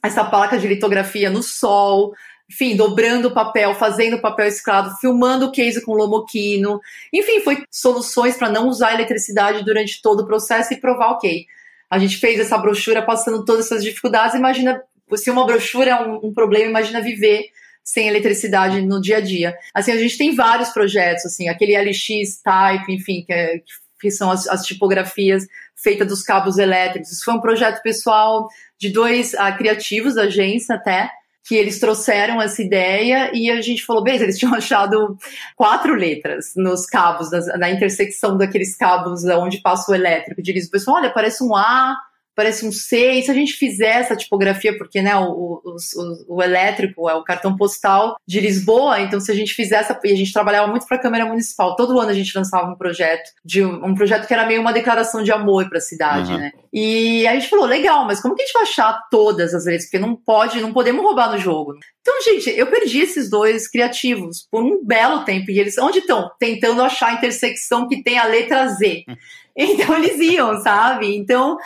essa placa de litografia no sol, enfim, dobrando o papel, fazendo o papel escravo, filmando o case com lomoquino. Enfim, foi soluções para não usar eletricidade durante todo o processo e provar, ok. A gente fez essa brochura passando todas essas dificuldades. Imagina, se uma brochura é um, um problema, imagina viver sem eletricidade no dia a dia. Assim, a gente tem vários projetos, assim, aquele LX Type, enfim, que, é, que são as, as, tipografias feitas dos cabos elétricos. Isso foi um projeto pessoal de dois uh, criativos da agência até, que eles trouxeram essa ideia e a gente falou, beleza, eles tinham <laughs> achado quatro letras nos cabos, na intersecção daqueles cabos onde passa o elétrico de Lisboa. Pessoal, olha, parece um A, parece um C, e se a gente fizer essa tipografia, porque né, o, o, o, o, elétrico é o cartão postal de Lisboa, então se a gente fizer essa, e a gente trabalhava muito para a Câmara Municipal, todo ano a gente lançava um projeto, de um projeto que era meio uma declaração de amor para a cidade, uhum. né? E a gente falou, legal, mas como que a gente vai achar todas as letras? Porque não pode, não podemos roubar no jogo. Então, gente, eu perdi esses dois criativos por um belo tempo. E eles, onde estão? Tentando achar a intersecção que tem a letra Z. <laughs> Então, eles iam, sabe? Então,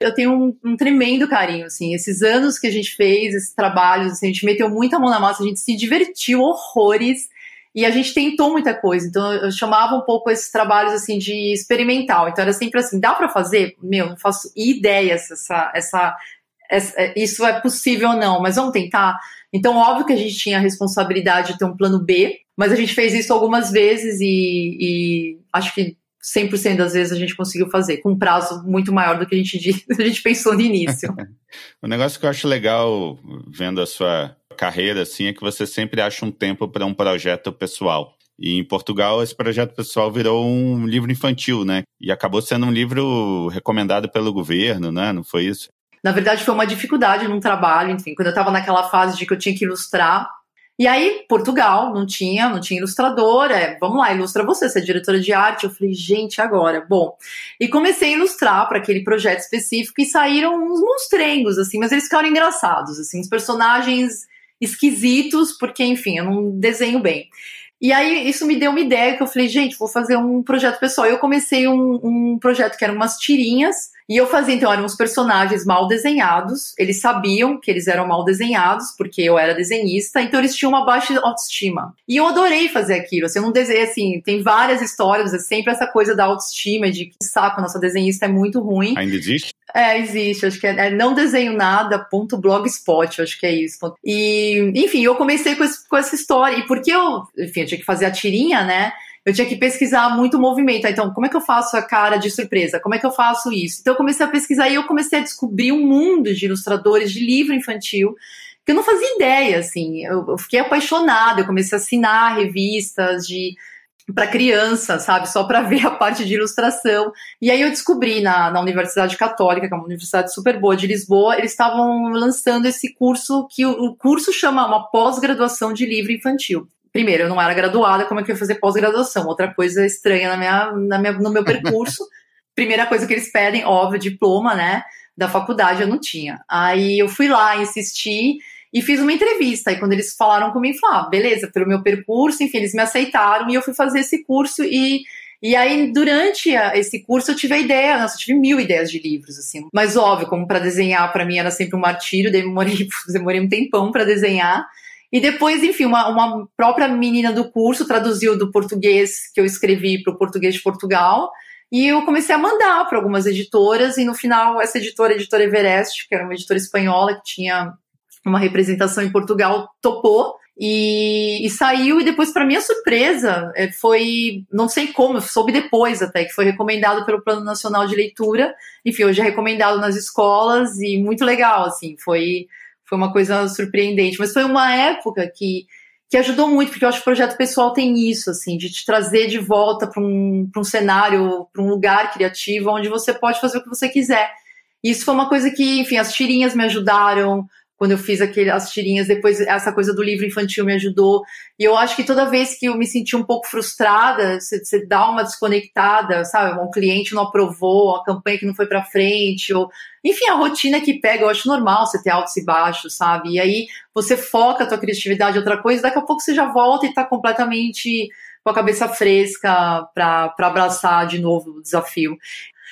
eu tenho um, um, tremendo carinho, assim, esses anos que a gente fez, esses trabalhos, assim, a gente meteu muita mão na massa, a gente se divertiu horrores e a gente tentou muita coisa. Então eu chamava um pouco esses trabalhos assim de experimental. Então era sempre assim, dá para fazer? Meu, não faço ideia se essa, essa, essa, isso é possível ou não, mas vamos tentar. Então óbvio que a gente tinha a responsabilidade de ter um plano B, mas a gente fez isso algumas vezes e, e acho que 100% das vezes a gente conseguiu fazer, com um prazo muito maior do que a gente, <laughs> a gente pensou no início. <laughs> o negócio que eu acho legal vendo a sua carreira assim é que você sempre acha um tempo para um projeto pessoal. E em Portugal esse projeto pessoal virou um livro infantil, né? E acabou sendo um livro recomendado pelo governo, né? Não foi isso? Na verdade foi uma dificuldade num trabalho, enfim, quando eu estava naquela fase de que eu tinha que ilustrar e aí, Portugal, não tinha, não tinha ilustrador, é, vamos lá, ilustra você, você é diretora de arte. Eu falei, gente, agora, bom. E comecei a ilustrar para aquele projeto específico e saíram uns monstrengos, assim, mas eles ficaram engraçados, assim, os personagens esquisitos, porque, enfim, eu não desenho bem. E aí isso me deu uma ideia que eu falei, gente, vou fazer um projeto pessoal. Eu comecei um, um projeto que eram umas tirinhas e eu fazia, então, eram uns personagens mal desenhados. Eles sabiam que eles eram mal desenhados, porque eu era desenhista, então eles tinham uma baixa autoestima. E eu adorei fazer aquilo. Assim, eu não desenhei, assim, tem várias histórias, é sempre essa coisa da autoestima, de que saco, nossa desenhista é muito ruim. Ainda existe? É, existe. Acho que é, é não desenho nada, ponto blogspot, acho que é isso. E, enfim, eu comecei com, esse, com essa história. E porque eu, enfim, eu tinha que fazer a tirinha, né? eu tinha que pesquisar muito movimento. Então, como é que eu faço a cara de surpresa? Como é que eu faço isso? Então, eu comecei a pesquisar e eu comecei a descobrir um mundo de ilustradores de livro infantil que eu não fazia ideia, assim. Eu, eu fiquei apaixonada, eu comecei a assinar revistas de para criança, sabe? Só para <laughs> ver a parte de ilustração. E aí eu descobri na, na Universidade Católica, que é uma universidade super boa de Lisboa, eles estavam lançando esse curso que o, o curso chama uma pós-graduação de livro infantil primeiro, eu não era graduada, como é que eu ia fazer pós-graduação? Outra coisa estranha na minha, na minha, no meu percurso. <laughs> Primeira coisa que eles pedem, óbvio, diploma, né? Da faculdade eu não tinha. Aí eu fui lá, insisti e fiz uma entrevista. Aí quando eles falaram comigo, falaram, ah, beleza, pelo meu percurso, enfim, eles me aceitaram e eu fui fazer esse curso e e aí, durante esse curso, eu tive a ideia, nossa, eu tive mil ideias de livros, assim. Mas óbvio, como para desenhar, para mim era sempre um martírio, demorei, <laughs> demorei um tempão para desenhar. E depois, enfim, uma, uma própria menina do curso traduziu do português que eu escrevi para o português de Portugal. E eu comecei a mandar para algumas editoras, e no final, essa editora, a editora Everest, que era uma editora espanhola que tinha uma representação em Portugal, topou. E, e saiu, e depois, para minha surpresa, é, foi, não sei como, soube depois até, que foi recomendado pelo Plano Nacional de Leitura. Enfim, hoje é recomendado nas escolas, e muito legal, assim, foi foi uma coisa surpreendente. Mas foi uma época que, que ajudou muito, porque eu acho que o projeto pessoal tem isso, assim, de te trazer de volta para um, um cenário, para um lugar criativo, onde você pode fazer o que você quiser. Isso foi uma coisa que, enfim, as tirinhas me ajudaram, quando eu fiz aquele, as tirinhas, depois essa coisa do livro infantil me ajudou. E eu acho que toda vez que eu me senti um pouco frustrada, você, dá uma desconectada, sabe? Um cliente não aprovou, a campanha que não foi para frente, ou enfim, a rotina que pega, eu acho normal você ter altos e baixos, sabe? E aí você foca a tua criatividade em outra coisa, daqui a pouco você já volta e tá completamente com a cabeça fresca para abraçar de novo o desafio.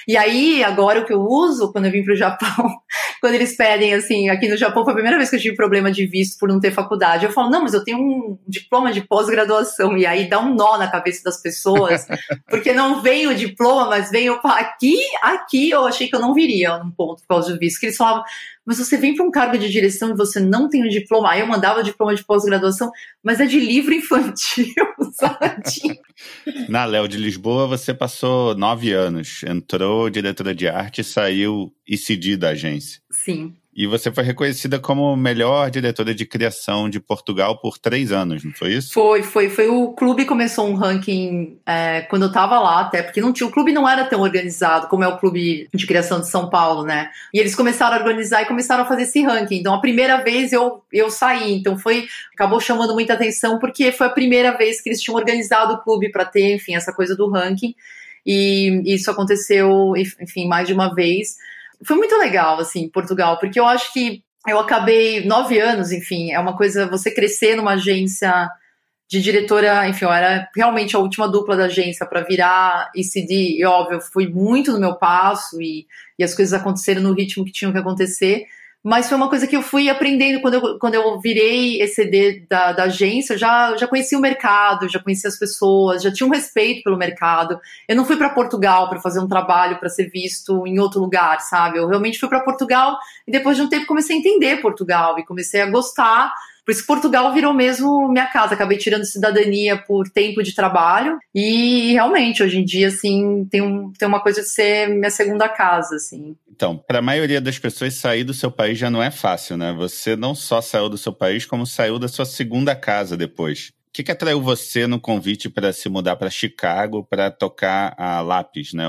E aí, agora o que eu uso quando eu vim para o Japão, <laughs> quando eles pedem, assim, aqui no Japão foi a primeira vez que eu tive problema de visto por não ter faculdade. Eu falo, não, mas eu tenho um diploma de pós-graduação. E aí dá um nó na cabeça das pessoas, <laughs> porque não vem o diploma, mas vem o. Aqui, aqui eu achei que eu não viria num ponto por causa do visto. Que eles falavam, mas você vem para um cargo de direção e você não tem um diploma. Aí eu mandava diploma de pós-graduação, mas é de livro <laughs> infantil, sabe? <laughs> Na Léo de Lisboa, você passou nove anos. Entrou diretora de arte e saiu ICD da agência. Sim. E você foi reconhecida como melhor diretora de criação de Portugal por três anos, não foi isso? Foi, foi. Foi o clube começou um ranking é, quando eu tava lá, até porque não tinha, o clube não era tão organizado como é o clube de criação de São Paulo, né? E eles começaram a organizar e começaram a fazer esse ranking. Então a primeira vez eu, eu saí, então foi acabou chamando muita atenção porque foi a primeira vez que eles tinham organizado o clube para ter, enfim, essa coisa do ranking. E isso aconteceu, enfim, mais de uma vez foi muito legal, assim, Portugal, porque eu acho que eu acabei nove anos, enfim, é uma coisa, você crescer numa agência de diretora, enfim, eu era realmente a última dupla da agência para virar ECD, e óbvio, eu fui muito no meu passo e, e as coisas aconteceram no ritmo que tinham que acontecer, mas foi uma coisa que eu fui aprendendo quando eu, quando eu virei ECD da, da agência, eu já, já conhecia o mercado, já conhecia as pessoas, já tinha um respeito pelo mercado. Eu não fui para Portugal para fazer um trabalho para ser visto em outro lugar, sabe? Eu realmente fui para Portugal e depois de um tempo comecei a entender Portugal e comecei a gostar por isso Portugal virou mesmo minha casa. Acabei tirando cidadania por tempo de trabalho e realmente hoje em dia assim tem, um, tem uma coisa de ser minha segunda casa, assim. Então, para a maioria das pessoas sair do seu país já não é fácil, né? Você não só saiu do seu país, como saiu da sua segunda casa depois. O que, que atraiu você no convite para se mudar para Chicago para tocar a Lápis, né?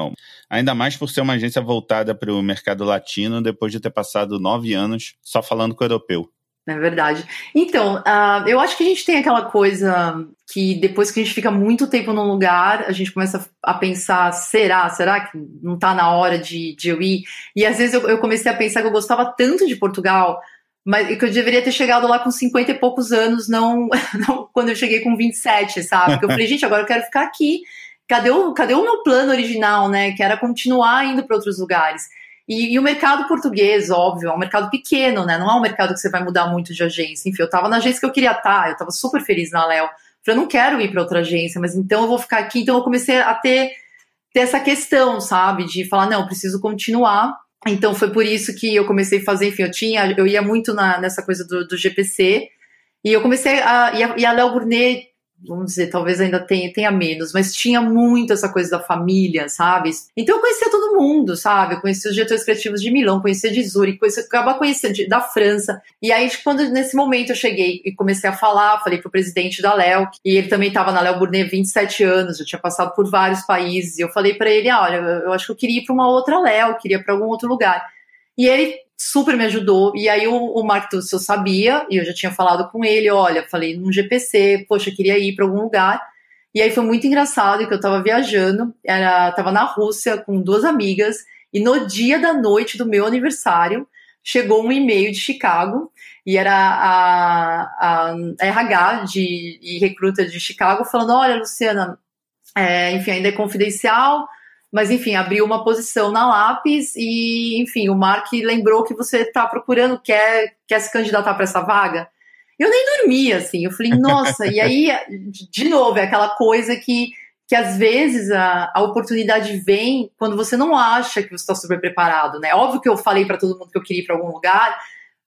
Ainda mais por ser uma agência voltada para o mercado latino, depois de ter passado nove anos só falando com o europeu. É verdade. Então, uh, eu acho que a gente tem aquela coisa que depois que a gente fica muito tempo num lugar, a gente começa a pensar, será? Será que não está na hora de, de eu ir? E às vezes eu, eu, comecei a pensar que eu gostava tanto de Portugal, mas que eu deveria ter chegado lá com 50 e poucos anos, não, <laughs> não quando eu cheguei com 27, sabe? Porque eu falei, gente, agora eu quero ficar aqui. Cadê o, cadê o meu plano original, né? Que era continuar indo para outros lugares. E, e, o mercado português, óbvio, é um mercado pequeno, né? Não é um mercado que você vai mudar muito de agência. Enfim, eu estava na agência que eu queria estar, eu estava super feliz na Léo. Falei, eu não quero ir para outra agência, mas então eu vou ficar aqui. Então eu comecei a ter, ter essa questão, sabe? De falar, não, preciso continuar. Então foi por isso que eu comecei a fazer, enfim, eu tinha, eu ia muito na, nessa coisa do, do GPC. E eu comecei a. E a, a Léo Burnet vamos dizer, talvez ainda tenha, tenha menos, mas tinha muito essa coisa da família, sabe? Então eu conhecia todo mundo, sabe? Eu conhecia os diretores criativos de Milão, conhecia de Zurique, conhecia, acaba conhecendo de, da França. E aí, quando nesse momento eu cheguei e comecei a falar, falei pro presidente da Léo, e ele também estava na Léo Burnet 27 anos, já tinha passado por vários países, e eu falei para ele, ah, olha, eu acho que eu queria ir para uma outra Léo, queria para algum outro lugar. E ele super me ajudou. E aí o, o Mark Tussell sabia, e eu já tinha falado com ele, olha, falei num GPC, poxa, queria ir para algum lugar. E aí foi muito engraçado que eu tava viajando, era, tava na Rússia com duas amigas, e no dia da noite do meu aniversário, chegou um e-mail de Chicago, e era a, a RH de, e recruta de Chicago falando, olha, Luciana, é, enfim, ainda é confidencial, mas, enfim, abriu uma posição na lápis e, enfim, o Mark lembrou que você está procurando, quer, quer se candidatar para essa vaga. Eu nem dormi, assim. Eu falei, nossa, e aí, de novo, é aquela coisa que, que às vezes a, a oportunidade vem quando você não acha que você está super preparado, né? Óbvio que eu falei para todo mundo que eu queria ir para algum lugar,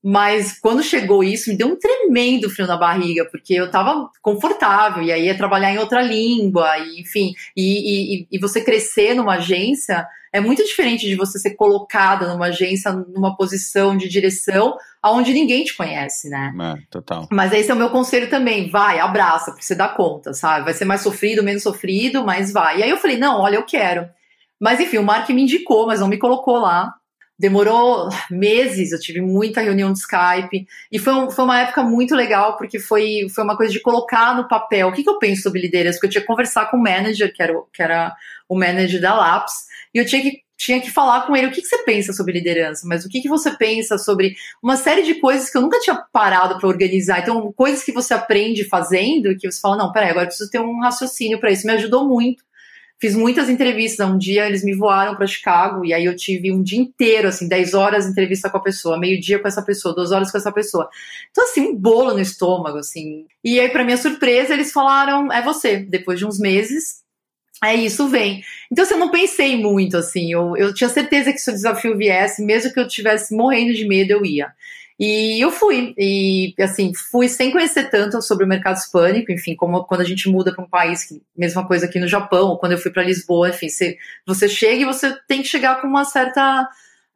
mas quando chegou isso, me deu um tremendo frio na barriga, porque eu estava confortável, e aí ia trabalhar em outra língua, e, enfim, e, e, e, você crescer numa agência é muito diferente de você ser colocada numa agência, numa posição de direção, aonde ninguém te conhece, né? É, total. Mas esse é o meu conselho também, vai, abraça, porque você dá conta, sabe? Vai ser mais sofrido, menos sofrido, mas vai. E aí eu falei, não, olha, eu quero. Mas enfim, o Mark me indicou, mas não me colocou lá. Demorou meses, eu tive muita reunião de Skype. E foi, um, foi uma época muito legal, porque foi, foi uma coisa de colocar no papel o que, que eu penso sobre liderança. Porque eu tinha que conversar com o manager, que era, que era o manager da Laps, e eu tinha que, tinha que falar com ele o que, que você pensa sobre liderança, mas o que, que você pensa sobre uma série de coisas que eu nunca tinha parado para organizar. Então, coisas que você aprende fazendo, que você fala, não, peraí, agora eu preciso ter um raciocínio para isso. Me ajudou muito Fiz muitas entrevistas. Um dia eles me voaram para Chicago e aí eu tive um dia inteiro, assim, 10 horas de entrevista com a pessoa, meio-dia com essa pessoa, duas horas com essa pessoa. Então, assim, um bolo no estômago, assim. E aí, para minha surpresa, eles falaram: é você. Depois de uns meses, é isso, vem. Então, assim, eu não pensei muito, assim. Eu, eu tinha certeza que se o desafio viesse, mesmo que eu tivesse morrendo de medo, eu ia. E eu fui, e assim, fui sem conhecer tanto sobre o mercado hispânico, enfim, como quando a gente muda para um país, que, mesma coisa aqui no Japão, ou quando eu fui para Lisboa, enfim, você, você chega e você tem que chegar com uma certa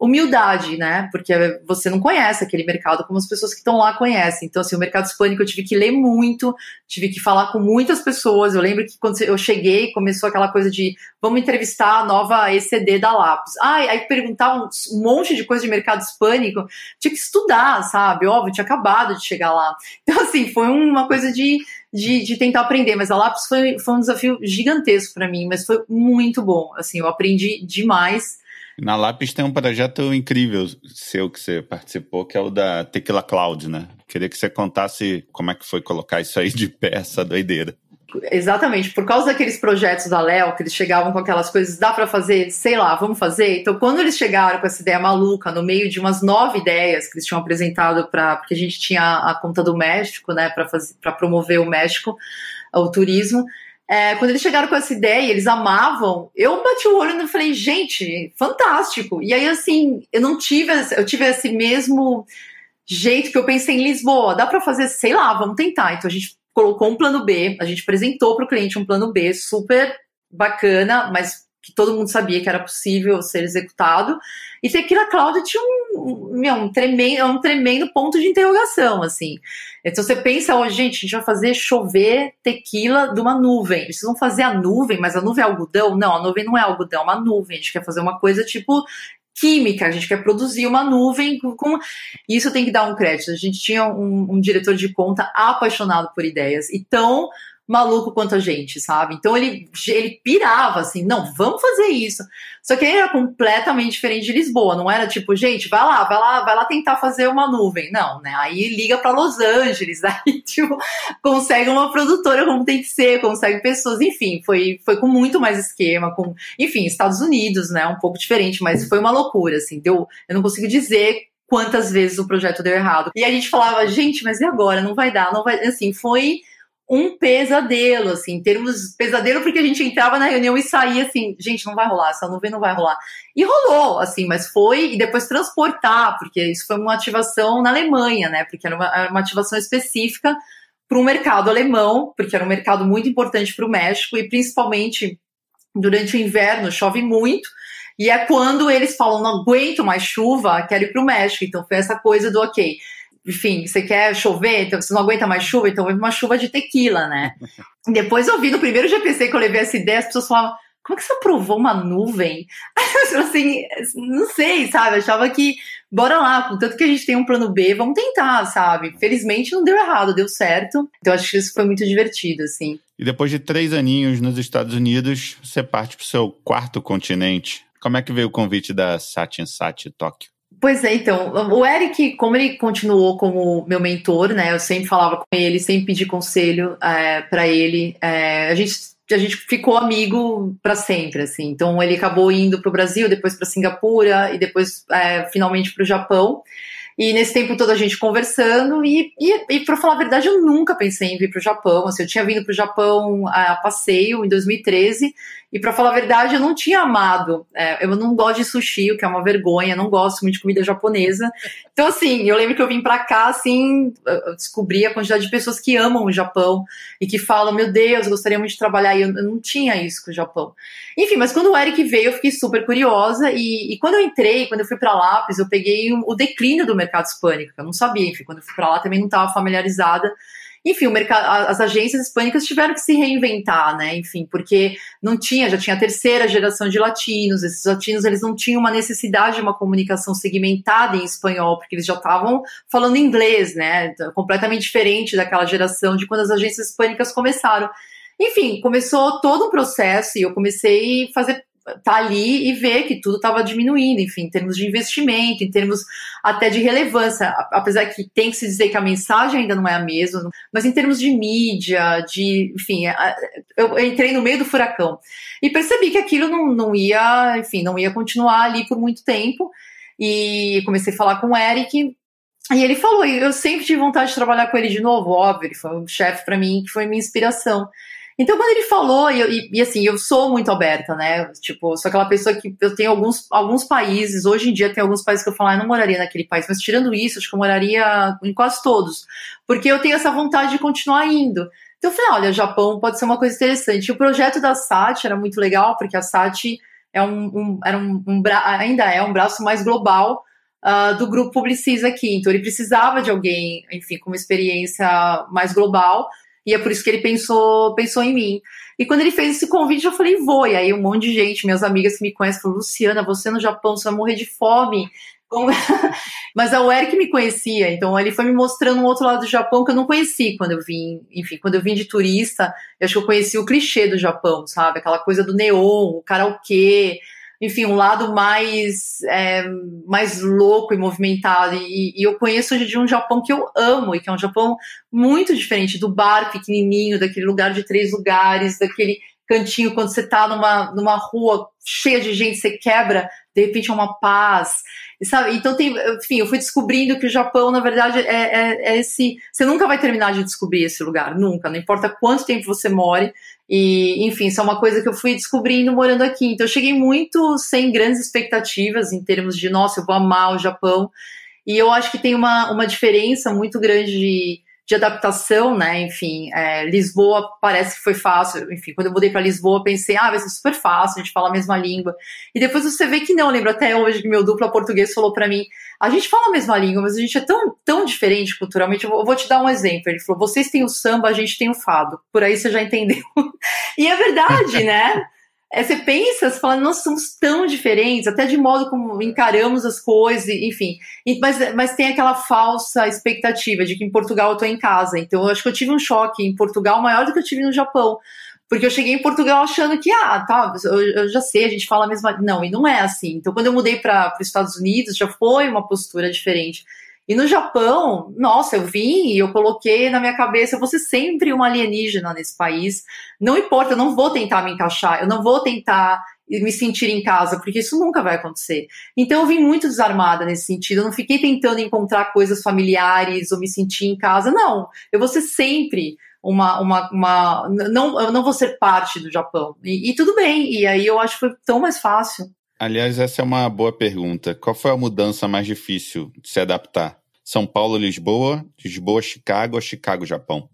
humildade, né? Porque você não conhece aquele mercado como as pessoas que estão lá conhecem. Então, assim, o mercado hispânico eu tive que ler muito, tive que falar com muitas pessoas. Eu lembro que quando eu cheguei, começou aquela coisa de vamos entrevistar a nova ECD da Lápis. Ah, aí perguntavam um monte de coisa de mercado hispânico. Tinha que estudar, sabe? Óbvio, tinha acabado de chegar lá. Então, assim, foi uma coisa de, de, de tentar aprender. Mas a Lápis foi, foi um desafio gigantesco para mim, mas foi muito bom. Assim, eu aprendi demais. Na Lápis tem um projeto incrível seu que você participou, que é o da Tequila Cloud, né? Queria que você contasse como é que foi colocar isso aí de pé, essa doideira. Exatamente, por causa daqueles projetos da Léo, que eles chegavam com aquelas coisas, dá para fazer, sei lá, vamos fazer. Então, quando eles chegaram com essa ideia maluca, no meio de umas nove ideias que eles tinham apresentado para, porque a gente tinha a conta do México, né, para promover o México, o turismo, é, quando eles chegaram com essa ideia, eles amavam, eu bati o olho e falei, gente, fantástico. E aí, assim, eu não tive, eu tive esse mesmo jeito que eu pensei em Lisboa, dá para fazer, sei lá, vamos tentar. Então a gente colocou um plano B, a gente apresentou para o cliente um plano B super bacana, mas que todo mundo sabia que era possível ser executado. E Tequila Cloud tinha um, meu, um, tremendo, um tremendo ponto de interrogação, assim. Então você pensa, oh, gente, a gente vai fazer chover tequila de uma nuvem. Vocês vão fazer a nuvem, mas a nuvem é algodão? Não, a nuvem não é algodão, é uma nuvem. A gente quer fazer uma coisa tipo química, a gente quer produzir uma nuvem com. Isso tem que dar um crédito. A gente tinha um, um diretor de conta apaixonado por ideias. Então, maluco quanto a gente, sabe? Então ele, ele pirava assim, não, vamos fazer isso. Só que era completamente diferente de Lisboa, não era tipo, gente, vai lá, vai lá, vai lá tentar fazer uma nuvem. Não, né? Aí liga para Los Angeles, <laughs> aí tipo, consegue uma produtora como tem que ser, consegue pessoas, enfim, foi, foi com muito mais esquema, com, enfim, Estados Unidos, né? Um pouco diferente, mas foi uma loucura, assim, deu, eu não consigo dizer quantas vezes o projeto deu errado. E a gente falava, gente, mas e agora? Não vai dar, não vai, assim, foi um pesadelo, assim, termos pesadelo, porque a gente entrava na reunião e saía assim, gente, não vai rolar, essa nuvem não vai rolar. E rolou, assim, mas foi, e depois transportar, porque isso foi uma ativação na Alemanha, né? Porque era uma, uma ativação específica para um mercado alemão, porque era um mercado muito importante para o México, e principalmente durante o inverno chove muito. E é quando eles falam, não aguento mais chuva, quero ir para o México. Então foi essa coisa do ok enfim, você quer chover, então você não aguenta mais chuva, então vai uma chuva de tequila, né? <laughs> Depois eu vi no primeiro GPC que eu levei essa ideia, as pessoas falavam, como é que você aprovou uma nuvem? <laughs> assim, não sei, sabe? achava que, bora lá, contanto que a gente tem um plano B, vamos tentar, sabe? Felizmente não deu errado, deu certo. Então acho que isso foi muito divertido, assim. E depois de três aninhos nos Estados Unidos, você parte para o seu quarto continente. Como é que veio o convite da Satin Sat Tóquio? Pois é, então, o Eric, como ele continuou como meu mentor, né? Eu sempre falava com ele, sempre pedi conselho é, para ele. É, a gente a gente ficou amigo para sempre, assim. Então ele acabou indo para o Brasil, depois para Singapura e depois é, finalmente para o Japão. E nesse tempo todo a gente conversando, e, e, e para falar a verdade, eu nunca pensei em vir para o Japão. Assim, eu tinha vindo para o Japão a passeio em 2013, e para falar a verdade, eu não tinha amado. É, eu não gosto de sushi, o que é uma vergonha, não gosto muito de comida japonesa. Então, assim, eu lembro que eu vim para cá, assim, descobri a quantidade de pessoas que amam o Japão e que falam, meu Deus, gostaria muito de trabalhar. E eu, eu não tinha isso com o Japão. Enfim, mas quando o Eric veio, eu fiquei super curiosa. E, e quando eu entrei, quando eu fui para Lápis, eu peguei o declínio do mercado hispânico. Eu não sabia, enfim, quando eu fui para lá também não estava familiarizada enfim, mercado, as agências hispânicas tiveram que se reinventar, né? Enfim, porque não tinha, já tinha a terceira geração de latinos, esses latinos eles não tinham uma necessidade de uma comunicação segmentada em espanhol, porque eles já estavam falando inglês, né? Completamente diferente daquela geração de quando as agências hispânicas começaram. Enfim, começou todo um processo e eu comecei a fazer tá ali e ver que tudo estava diminuindo, enfim, em termos de investimento, em termos até de relevância, apesar que tem que se dizer que a mensagem ainda não é a mesma, mas em termos de mídia, de, enfim, eu entrei no meio do furacão. E percebi que aquilo não, não ia, enfim, não ia continuar ali por muito tempo. E comecei a falar com o Eric e ele falou, eu sempre tive vontade de trabalhar com ele de novo, óbvio, ele foi um chefe para mim que foi minha inspiração. Então, quando ele falou, e, e, assim, eu sou muito aberta, né? Tipo, sou aquela pessoa que eu tenho alguns, alguns países, hoje em dia tem alguns países que eu falo, ah, eu não moraria naquele país, mas tirando isso, acho que eu moraria em quase todos, porque eu tenho essa vontade de continuar indo. Então eu falei, olha, Japão pode ser uma coisa interessante. E o projeto da SAT era muito legal, porque a SAT é um, um era um, um ainda é um braço mais global uh, do grupo Publicis aqui. Então ele precisava de alguém, enfim, com uma experiência mais global e é por isso que ele pensou, pensou em mim. E quando ele fez esse convite, eu falei, vou. E aí um monte de gente, minhas amigas que me conhecem, falaram, Luciana, você no Japão, você vai morrer de fome. <laughs> Mas o Eric me conhecia, então ele foi me mostrando um outro lado do Japão que eu não conheci quando eu vim, enfim, quando eu vim de turista, eu acho que eu conheci o clichê do Japão, sabe? Aquela coisa do neon, o karaokê, enfim, um lado mais, é, mais louco e movimentado. E, e, eu conheço hoje de um Japão que eu amo, e que é um Japão muito diferente do bar pequenininho, daquele lugar de três lugares, daquele cantinho quando você tá numa, numa rua cheia de gente, você quebra, de repente é uma paz, sabe? Então tem, enfim, eu fui descobrindo que o Japão, na verdade, é, é, é, esse, você nunca vai terminar de descobrir esse lugar, nunca, não importa quanto tempo você more, e, enfim, isso é uma coisa que eu fui descobrindo morando aqui. Então, eu cheguei muito sem grandes expectativas em termos de, nossa, eu vou amar o Japão. E eu acho que tem uma, uma diferença muito grande de, de adaptação, né? Enfim, é, Lisboa parece que foi fácil. Enfim, quando eu mudei para Lisboa, pensei, ah, vai ser super fácil, a gente fala a mesma língua. E depois você vê que não. Eu lembro até hoje que meu dupla português falou para mim: a gente fala a mesma língua, mas a gente é tão, tão diferente culturalmente. Eu vou te dar um exemplo. Ele falou: vocês têm o samba, a gente tem o fado. Por aí você já entendeu. <laughs> e é verdade, né? É, você pensa, você fala, nós somos tão diferentes, até de modo como encaramos as coisas, enfim. Mas, mas tem aquela falsa expectativa de que em Portugal eu estou em casa. Então, eu acho que eu tive um choque em Portugal maior do que eu tive no Japão. Porque eu cheguei em Portugal achando que, ah, tá, eu, eu já sei, a gente fala a mesma. Não, e não é assim. Então, quando eu mudei para os Estados Unidos, já foi uma postura diferente. E no Japão, nossa, eu vim e eu coloquei na minha cabeça, eu vou ser sempre uma alienígena nesse país. Não importa, eu não vou tentar me encaixar, eu não vou tentar me sentir em casa, porque isso nunca vai acontecer. Então eu vim muito desarmada nesse sentido, eu não fiquei tentando encontrar coisas familiares ou me sentir em casa, não. Eu vou ser sempre uma, uma, uma não, eu não vou ser parte do Japão. E, e tudo bem, e aí eu acho que foi tão mais fácil. Aliás, essa é uma boa pergunta. Qual foi a mudança mais difícil de se adaptar? São Paulo, Lisboa, Lisboa, Chicago ou Chicago, Japão?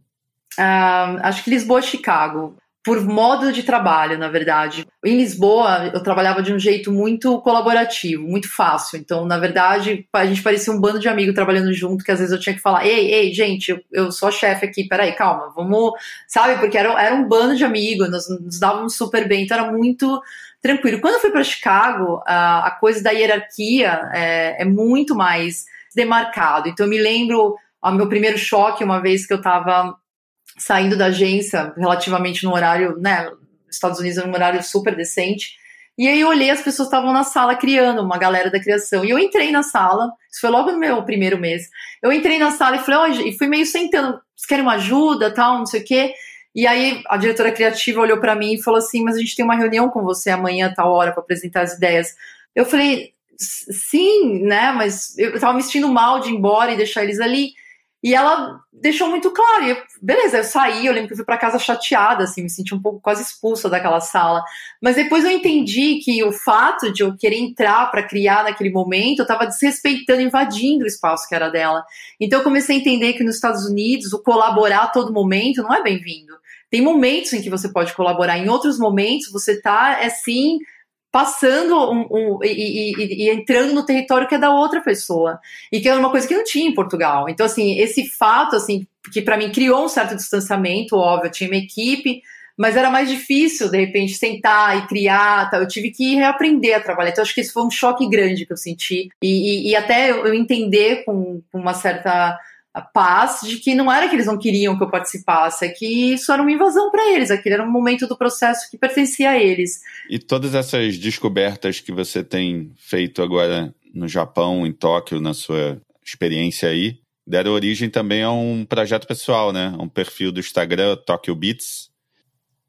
Uh, acho que Lisboa, Chicago. Por modo de trabalho, na verdade. Em Lisboa, eu trabalhava de um jeito muito colaborativo, muito fácil. Então, na verdade, a gente parecia um bando de amigos trabalhando junto, que às vezes eu tinha que falar: ei, ei, gente, eu, sou chefe aqui, peraí, calma, vamos. Sabe? Porque era, era um bando de amigos, nós nos dávamos super bem, então era muito tranquilo. Quando eu fui para Chicago, a, a, coisa da hierarquia é, é, muito mais demarcado. Então eu me lembro o meu primeiro choque uma vez que eu estava saindo da agência relativamente no horário, né, Estados Unidos é um horário super decente. E aí eu olhei, as pessoas estavam na sala criando, uma galera da criação. E eu entrei na sala, isso foi logo no meu primeiro mês. Eu entrei na sala e falei, oh, e fui meio sentando, vocês querem uma ajuda, tal, não sei o quê. E aí a diretora criativa olhou para mim e falou assim: Mas a gente tem uma reunião com você amanhã, tal hora, para apresentar as ideias. Eu falei: Sim, né? Mas eu tava me sentindo mal de ir embora e deixar eles ali. E ela deixou muito claro. Eu, beleza, eu saí, eu lembro que eu fui para casa chateada, assim, me senti um pouco quase expulsa daquela sala. Mas depois eu entendi que o fato de eu querer entrar para criar naquele momento, eu estava desrespeitando, invadindo o espaço que era dela. Então eu comecei a entender que nos Estados Unidos o colaborar a todo momento não é bem-vindo. Tem momentos em que você pode colaborar, em outros momentos você está assim passando um, um, e, e, e, entrando no território que é da outra pessoa e que é uma coisa que não tinha em Portugal. Então assim esse fato assim que para mim criou um certo distanciamento, óbvio, eu tinha uma equipe, mas era mais difícil de repente sentar e criar, eu tive que reaprender a trabalhar. Então acho que isso foi um choque grande que eu senti e, e até eu entender com, com uma certa paz de que não era que eles não queriam que eu participasse, é que isso era uma invasão para eles, aquele era um momento do processo que pertencia a eles. E todas essas descobertas que você tem feito agora no Japão, em Tóquio, na sua experiência aí, deram origem também a um projeto pessoal, né? Um perfil do Instagram, Tokyo Beats.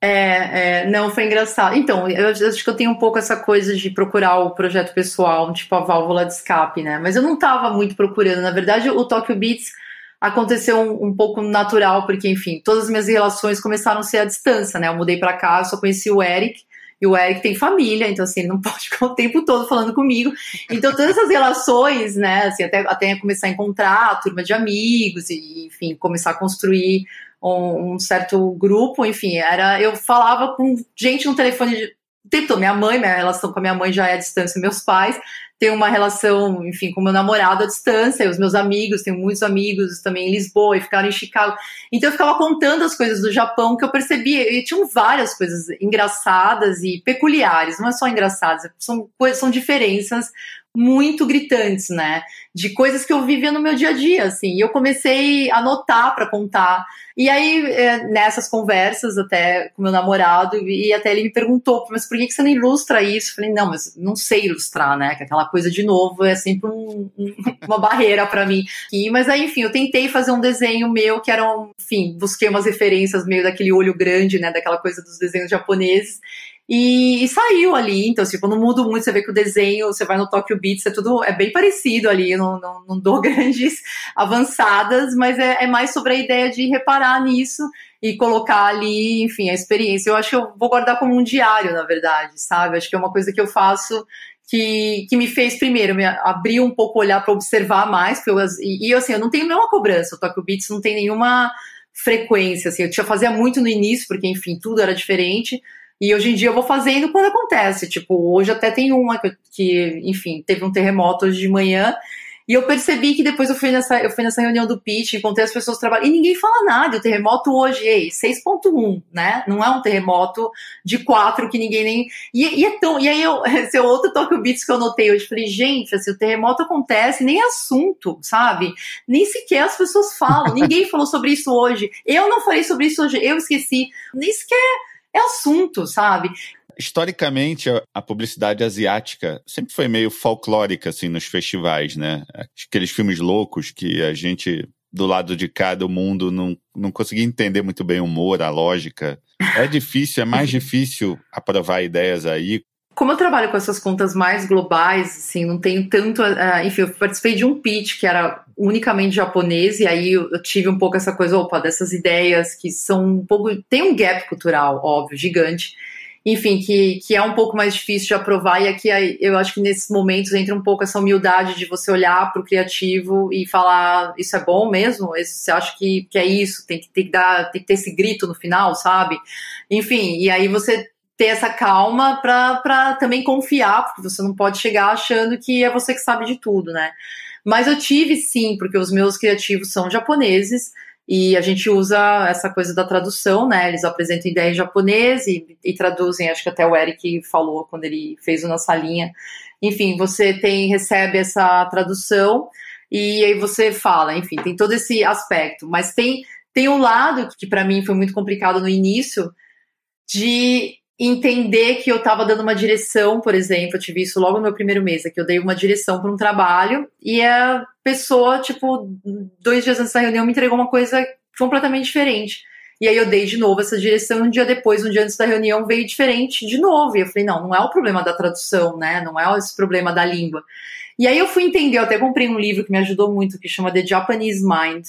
É, é, não, foi engraçado. Então, eu acho que eu tenho um pouco essa coisa de procurar o projeto pessoal, tipo a válvula de escape, né? Mas eu não estava muito procurando. Na verdade, o Tokyo Beats aconteceu um, um, pouco natural, porque, enfim, todas as minhas relações começaram a ser à distância, né? Eu mudei para cá, só conheci o Eric, e o Eric tem família, então assim, ele não <laughs> pode ficar o tempo todo falando comigo. Então, todas essas relações, né, assim, até, até começar a encontrar a turma de amigos, e, enfim, começar a construir um, um certo grupo, enfim, era. Eu falava com gente no telefone de. Minha mãe, minha relação com a minha mãe já é à distância, meus pais tenho uma relação, enfim, com meu namorado à distância, e os meus amigos, tenho muitos amigos também em Lisboa e ficaram em Chicago. Então eu ficava contando as coisas do Japão que eu percebia, e tinham várias coisas engraçadas e peculiares, não é só engraçadas, são, são diferenças muito gritantes, né? De coisas que eu vivia no meu dia a dia, assim. E eu comecei a anotar para contar. E aí, é, nessas conversas, até com meu namorado, e até ele me perguntou, mas por que você não ilustra isso? Eu falei, não, mas não sei ilustrar, né? Que aquela coisa, de novo, é sempre um, um, <laughs> uma barreira para mim. E, mas aí, enfim, eu tentei fazer um desenho meu que era, um, enfim, busquei umas referências meio daquele olho grande, né? Daquela coisa dos desenhos japoneses. E, e, saiu ali, então, tipo, não mudo muito, você vê que o desenho, você vai no Tokyo Beats, é tudo, é bem parecido ali, não, não, não dou <laughs> grandes avançadas, mas é, é, mais sobre a ideia de reparar nisso e colocar ali, enfim, a experiência. Eu acho que eu vou guardar como um diário, na verdade, sabe? Acho que é uma coisa que eu faço que, que me fez, primeiro, me abrir um pouco o olhar para observar mais, eu, e, e, assim, eu não tenho nenhuma cobrança, o Tokyo Beats não tem nenhuma frequência, assim, eu tinha fazia muito no início, porque, enfim, tudo era diferente, e hoje em dia eu vou fazendo quando acontece. Tipo, hoje até tem uma que, que enfim, teve um terremoto hoje de manhã. E eu percebi que depois eu fui nessa, eu fui nessa reunião do pitch, encontrei as pessoas trabalhando, e ninguém fala nada. O terremoto hoje, ei, 6.1, né? Não é um terremoto de 4 que ninguém nem. E, e é tão. E aí eu, <laughs> esse é outro Tokyo Beats que eu notei hoje. Falei, gente, assim, o terremoto acontece, nem assunto, sabe? Nem sequer as pessoas falam. ninguém <laughs> falou sobre isso hoje. Eu não falei sobre isso hoje, eu esqueci. Nem sequer é assunto, sabe? Historicamente, a publicidade asiática sempre foi meio folclórica, assim, nos festivais, né? Aqueles filmes loucos que a gente, do lado de cá do mundo, não, não conseguia entender muito bem o humor, a lógica. É difícil, é mais difícil aprovar ideias aí. Como eu trabalho com essas contas mais globais, assim, não tenho tanto. Uh, enfim, eu participei de um pitch que era unicamente japonês, e aí eu, tive um pouco essa coisa, opa, dessas ideias que são um pouco. Tem um gap cultural, óbvio, gigante enfim, que, que é um pouco mais difícil de aprovar, e aqui eu acho que nesses momentos entra um pouco essa humildade de você olhar para o criativo e falar, isso é bom mesmo? Você acha que, que é isso? Tem que, tem, que dar, tem que ter esse grito no final, sabe? Enfim, e aí você ter essa calma para também confiar, porque você não pode chegar achando que é você que sabe de tudo, né? Mas eu tive sim, porque os meus criativos são japoneses, e a gente usa essa coisa da tradução, né? Eles apresentam ideia em japonês e, e traduzem, acho que até o Eric falou quando ele fez o na salinha. Enfim, você tem, recebe essa tradução e aí você fala, enfim, tem todo esse aspecto. Mas tem, tem um lado que para mim foi muito complicado no início de entender que eu estava dando uma direção, por exemplo, eu tive isso logo no meu primeiro mês, é que eu dei uma direção para um trabalho e a pessoa, tipo, dois dias antes da reunião me entregou uma coisa completamente diferente. E aí eu dei de novo essa direção, um dia depois, um dia antes da reunião, veio diferente de novo. E eu falei, não, não é o problema da tradução, né? Não é esse problema da língua. E aí eu fui entender, eu até comprei um livro que me ajudou muito, que chama The Japanese Mind,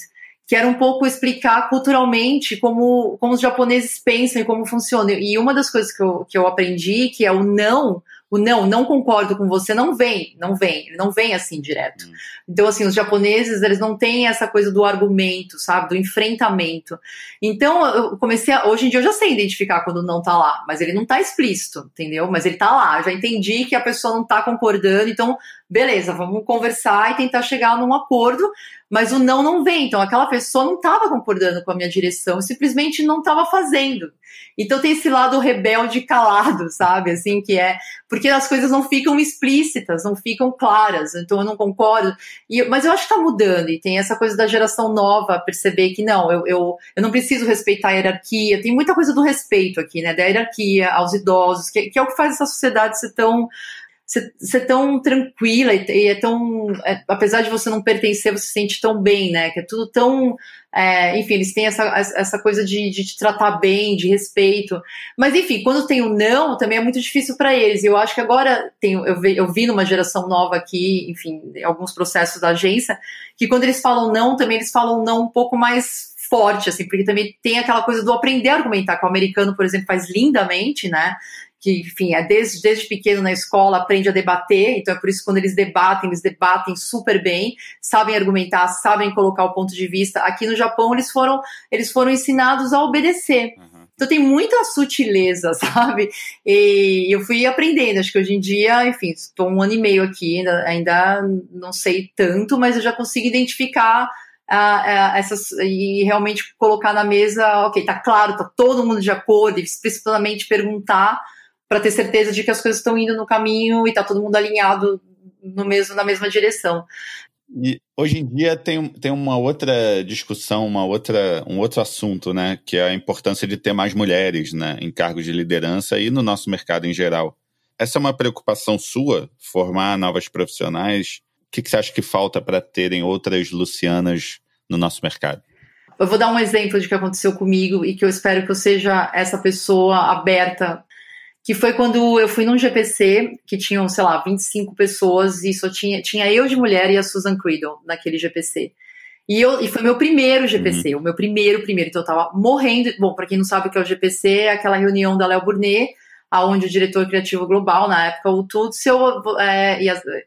que era um pouco explicar culturalmente como, como os japoneses pensam e como funciona. E uma das coisas que eu, que eu aprendi, que é o não, o não, não concordo com você, não vem, não vem, ele não vem assim direto. Hum. Então, assim, os japoneses, eles não têm essa coisa do argumento, sabe, do enfrentamento. Então, eu comecei a, hoje em dia eu já sei identificar quando não tá lá, mas ele não tá explícito, entendeu? Mas ele tá lá, eu já entendi que a pessoa não tá concordando, então, beleza, vamos conversar e tentar chegar num acordo, mas o não não vem. Então, aquela pessoa não estava concordando com a minha direção, simplesmente não estava fazendo. Então, tem esse lado rebelde calado, sabe? Assim, que é porque as coisas não ficam explícitas, não ficam claras. Então, eu não concordo. E, mas eu acho que está mudando, e tem essa coisa da geração nova perceber que não, eu, eu, eu não preciso respeitar a hierarquia. Tem muita coisa do respeito aqui, né? Da hierarquia aos idosos, que, que é o que faz essa sociedade ser tão ser, ser tão tranquila e, e é tão. É, apesar de você não pertencer, você se sente tão bem, né? Que é tudo tão. É, enfim, eles têm essa, essa coisa de, de te tratar bem, de respeito. Mas, enfim, quando tem o um não, também é muito difícil para eles. E eu acho que agora tem, eu, vi, eu vi numa geração nova aqui, enfim, alguns processos da agência, que quando eles falam não, também eles falam não um pouco mais forte, assim, porque também tem aquela coisa do aprender a argumentar, que o americano, por exemplo, faz lindamente, né? Que, enfim, é desde, desde pequeno na escola, aprende a debater, então é por isso que quando eles debatem, eles debatem super bem, sabem argumentar, sabem colocar o ponto de vista. Aqui no Japão, eles foram, eles foram ensinados a obedecer. Uhum. Então tem muita sutileza, <laughs> sabe? E eu fui aprendendo. Acho que hoje em dia, enfim, estou um ano e meio aqui, ainda, ainda não sei tanto, mas eu já consigo identificar Uh, uh, essas e realmente colocar na mesa, ok, tá claro, tá todo mundo de acordo, e especificamente perguntar para ter certeza de que as coisas estão indo no caminho e está todo mundo alinhado no mesmo, na mesma direção. E hoje em dia tem, tem uma outra discussão, uma outra, um outro assunto, né? Que é a importância de ter mais mulheres né, em cargos de liderança e no nosso mercado em geral. Essa é uma preocupação sua, formar novas profissionais? O que, que você acha que falta para terem outras Lucianas no nosso mercado? Eu vou dar um exemplo de que aconteceu comigo e que eu espero que eu seja essa pessoa aberta que foi quando eu fui num GPC que tinham, sei lá, 25 pessoas e só tinha, tinha eu de mulher e a Susan Creedle naquele GPC. E, eu, e foi meu primeiro GPC, uhum. o meu primeiro, primeiro. Então eu tava morrendo. Bom, para quem não sabe o que é o GPC, é aquela reunião da Léo Burnet, aonde o diretor criativo global, na época o Tutsil, é,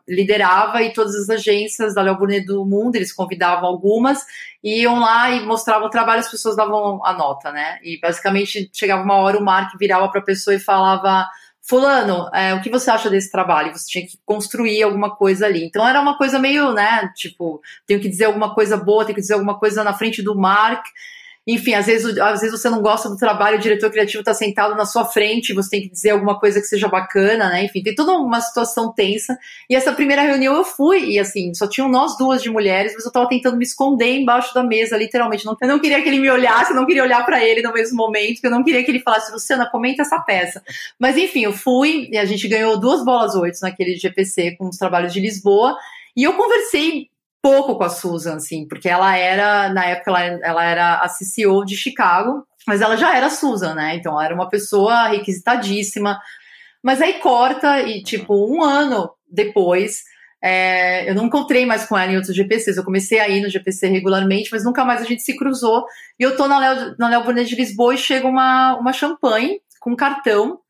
liderava e todas as agências da Léo Burnet do mundo, eles convidavam algumas, iam lá e mostravam o trabalho, as pessoas davam a nota, né? E basicamente chegava uma hora, o Mark virava para a pessoa e falava fulano, é, o que você acha desse trabalho? Você tinha que construir alguma coisa ali. Então era uma coisa meio, né, tipo, tenho que dizer alguma coisa boa, tenho que dizer alguma coisa na frente do Mark, enfim, às vezes, às vezes você não gosta do trabalho, o diretor criativo está sentado na sua frente, você tem que dizer alguma coisa que seja bacana, né? Enfim, tem toda uma situação tensa. E essa primeira reunião eu fui, e assim, só tinham nós duas de mulheres, mas eu estava tentando me esconder embaixo da mesa, literalmente. eu não queria que ele me olhasse, eu não queria olhar para ele no mesmo momento, eu não queria que ele falasse, Luciana, comenta essa peça. Mas enfim, eu fui, e a gente ganhou duas bolas oito naquele GPC com os trabalhos de Lisboa. E eu conversei pouco com a Susan, assim, porque ela era, na época, ela, ela era a CCO de Chicago, mas ela já era Susan, né? Então ela era uma pessoa requisitadíssima. Mas aí corta e, tipo, um ano depois, é, eu não encontrei mais com ela em outros GPCs. Eu comecei a ir no GPC regularmente, mas nunca mais a gente se cruzou. E eu tô na Léo, na Burnet de Lisboa e chega uma, uma champanhe com cartão.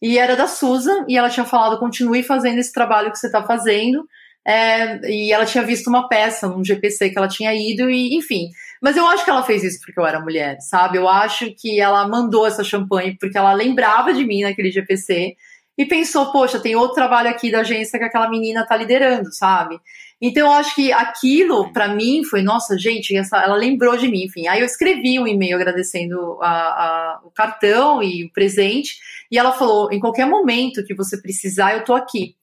E era da Susan, e ela tinha falado: continue fazendo esse trabalho que você está fazendo. É, e ela tinha visto uma peça num GPC que ela tinha ido, e enfim. Mas eu acho que ela fez isso porque eu era mulher, sabe? Eu acho que ela mandou essa champanhe porque ela lembrava de mim naquele GPC e pensou, poxa, tem outro trabalho aqui da agência que aquela menina tá liderando, sabe? Então eu acho que aquilo, para mim, foi, nossa, gente, essa, ela lembrou de mim, enfim. Aí eu escrevi um e-mail agradecendo a, a, o cartão e o presente, e ela falou: em qualquer momento que você precisar, eu tô aqui.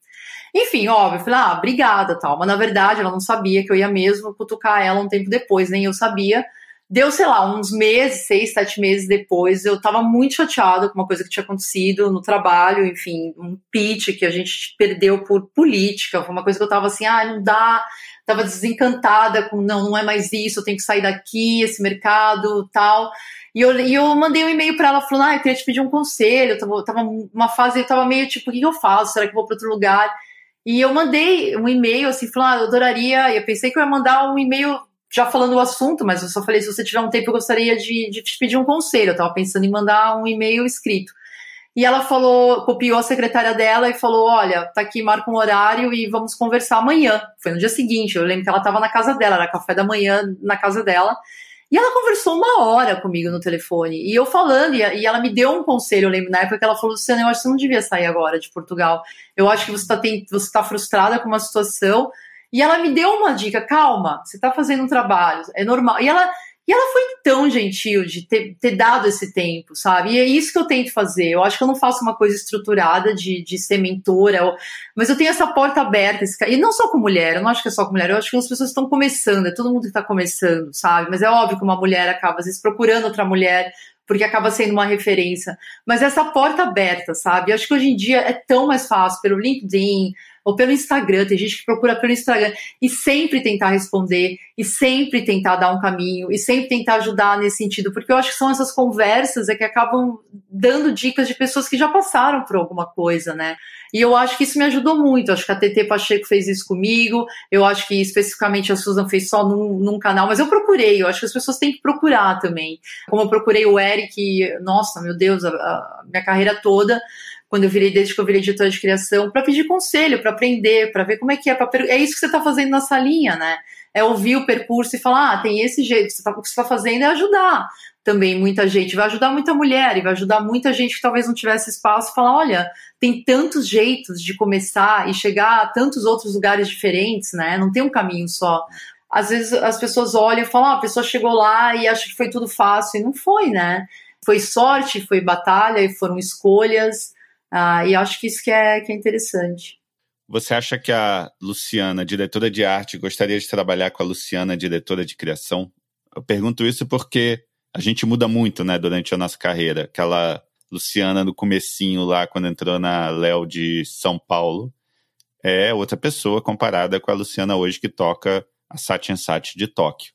Enfim, óbvio, eu falei, ah, obrigada, tal. Mas na verdade ela não sabia que eu ia mesmo cutucar ela um tempo depois, nem eu sabia. Deu, sei lá, uns meses, seis, sete meses depois, eu tava muito chateada com uma coisa que tinha acontecido no trabalho, enfim, um pitch que a gente perdeu por política, foi uma coisa que eu tava assim, ah, não dá, tava desencantada com, não, não é mais isso, eu tenho que sair daqui, esse mercado, tal. E eu, e eu mandei um e-mail para ela falando, ah, eu queria te pedir um conselho, eu tava, tava uma fase, eu tava meio tipo, o que eu faço? Será que eu vou para outro lugar? E eu mandei um e-mail assim, falando, ah, eu adoraria. Eu pensei que eu ia mandar um e-mail já falando o assunto, mas eu só falei, se você tiver um tempo, eu gostaria de, de te pedir um conselho. Eu tava pensando em mandar um e-mail escrito. E ela falou, copiou a secretária dela e falou: Olha, tá aqui, marca um horário e vamos conversar amanhã. Foi no dia seguinte. Eu lembro que ela tava na casa dela, era café da manhã na casa dela. E ela conversou uma hora comigo no telefone. E eu falando, e, ela me deu um conselho, eu lembro na época que ela falou: Luciana, eu acho que você não devia sair agora de Portugal. Eu acho que você está você tá frustrada com uma situação. E ela me deu uma dica: calma, você está fazendo um trabalho, é normal. E ela e ela foi tão gentil de ter, ter, dado esse tempo, sabe? E é isso que eu tento fazer. Eu acho que eu não faço uma coisa estruturada de, de ser mentora, mas eu tenho essa porta aberta. Esse, e não só com mulher, eu não acho que é só com mulher, eu acho que as pessoas estão começando, é todo mundo que está começando, sabe? Mas é óbvio que uma mulher acaba, às vezes, procurando outra mulher, porque acaba sendo uma referência. Mas essa porta aberta, sabe? Eu acho que hoje em dia é tão mais fácil pelo LinkedIn, ou pelo Instagram, tem gente que procura pelo Instagram, e sempre tentar responder, e sempre tentar dar um caminho, e sempre tentar ajudar nesse sentido, porque eu acho que são essas conversas é que acabam dando dicas de pessoas que já passaram por alguma coisa, né? E eu acho que isso me ajudou muito. Acho que a TT Pacheco fez isso comigo. Eu acho que especificamente a Susan fez só num, num, canal, mas eu procurei. Eu acho que as pessoas têm que procurar também. Como eu procurei o Eric, nossa, meu Deus, a, a minha carreira toda quando eu virei, desde que eu virei editora de criação, para pedir conselho, para aprender, para ver como é que é. É isso que você está fazendo na salinha, né? É ouvir o percurso e falar, ah, tem esse jeito, você tá, o que você está fazendo é ajudar também muita gente, vai ajudar muita mulher e vai ajudar muita gente que talvez não tivesse espaço, falar, olha, tem tantos jeitos de começar e chegar a tantos outros lugares diferentes, né? Não tem um caminho só. Às vezes as pessoas olham e falam, ah, a pessoa chegou lá e acha que foi tudo fácil, e não foi, né? Foi sorte, foi batalha e foram escolhas. Ah, e acho que isso que é, que é interessante. Você acha que a Luciana, diretora de arte, gostaria de trabalhar com a Luciana, diretora de criação? Eu pergunto isso porque a gente muda muito, né, durante a nossa carreira. Aquela Luciana no comecinho lá, quando entrou na Léo de São Paulo, é outra pessoa comparada com a Luciana hoje que toca a Satya Sat de Tóquio.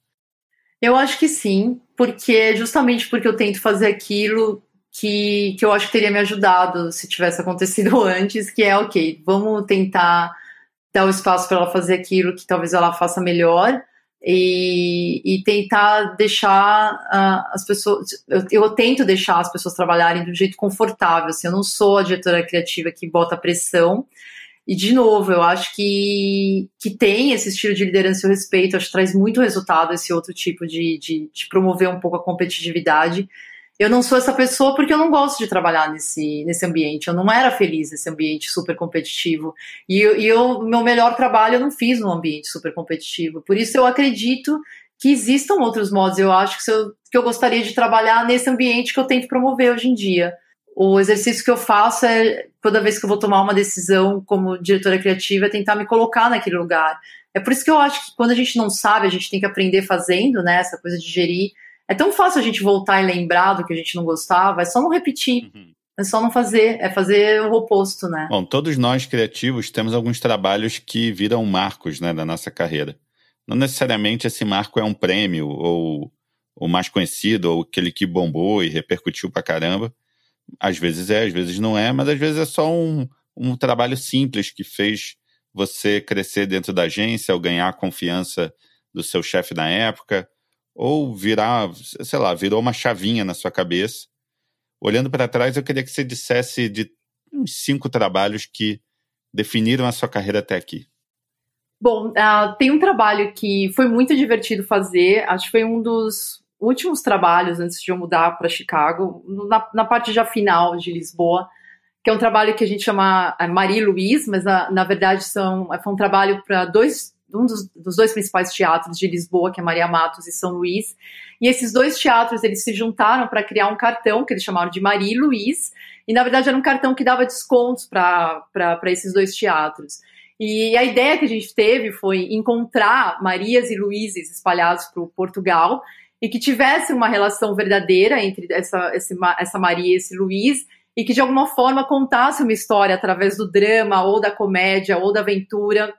Eu acho que sim, porque justamente porque eu tento fazer aquilo que, que eu acho que teria me ajudado se tivesse acontecido <laughs> antes, que é ok, vamos tentar dar o espaço para ela fazer aquilo que talvez ela faça melhor e, e tentar deixar uh, as pessoas. Eu, eu, tento deixar as pessoas trabalharem de um jeito confortável. Assim, eu não sou a diretora criativa que bota pressão. E, de novo, eu acho que, que tem esse estilo de liderança e respeito, acho que traz muito resultado esse outro tipo de, de, de promover um pouco a competitividade eu não sou essa pessoa porque eu não gosto de trabalhar nesse, nesse ambiente. Eu não era feliz nesse ambiente super competitivo. E, eu, meu melhor trabalho eu não fiz num ambiente super competitivo. Por isso eu acredito que existam outros modos. Eu acho que, eu, que eu gostaria de trabalhar nesse ambiente que eu tento promover hoje em dia. O exercício que eu faço é, toda vez que eu vou tomar uma decisão como diretora criativa, é tentar me colocar naquele lugar. É por isso que eu acho que quando a gente não sabe, a gente tem que aprender fazendo, né? Essa coisa de gerir é tão fácil a gente voltar e lembrar do que a gente não gostava, é só não repetir. Uhum. É só não fazer, é fazer o oposto, né? Bom, todos nós criativos temos alguns trabalhos que viram marcos né, da nossa carreira. Não necessariamente esse marco é um prêmio, ou o mais conhecido, ou aquele que bombou e repercutiu pra caramba. Às vezes é, às vezes não é, mas às vezes é só um, um trabalho simples que fez você crescer dentro da agência ou ganhar a confiança do seu chefe na época, ou virar, sei lá, virou uma chavinha na sua cabeça. Olhando para trás, eu queria que você dissesse de uns cinco trabalhos que definiram a sua carreira até aqui. Bom, uh, tem um trabalho que foi muito divertido fazer, acho que foi um dos últimos trabalhos antes de eu mudar para Chicago, na, na, parte já final de Lisboa, que é um trabalho que a gente chama é, Marie Louise, mas na, na verdade são, foi um trabalho para dois um dos, dos, dois principais teatros de Lisboa, que é Maria Matos e São Luís. E esses dois teatros eles se juntaram para criar um cartão que eles chamaram de Maria e Luiz. E na verdade era um cartão que dava descontos para esses dois teatros. E a ideia que a gente teve foi encontrar Marias e Luíses espalhados por Portugal e que tivesse uma relação verdadeira entre essa, essa Maria e esse Luiz e que de alguma forma contasse uma história através do drama ou da comédia ou da aventura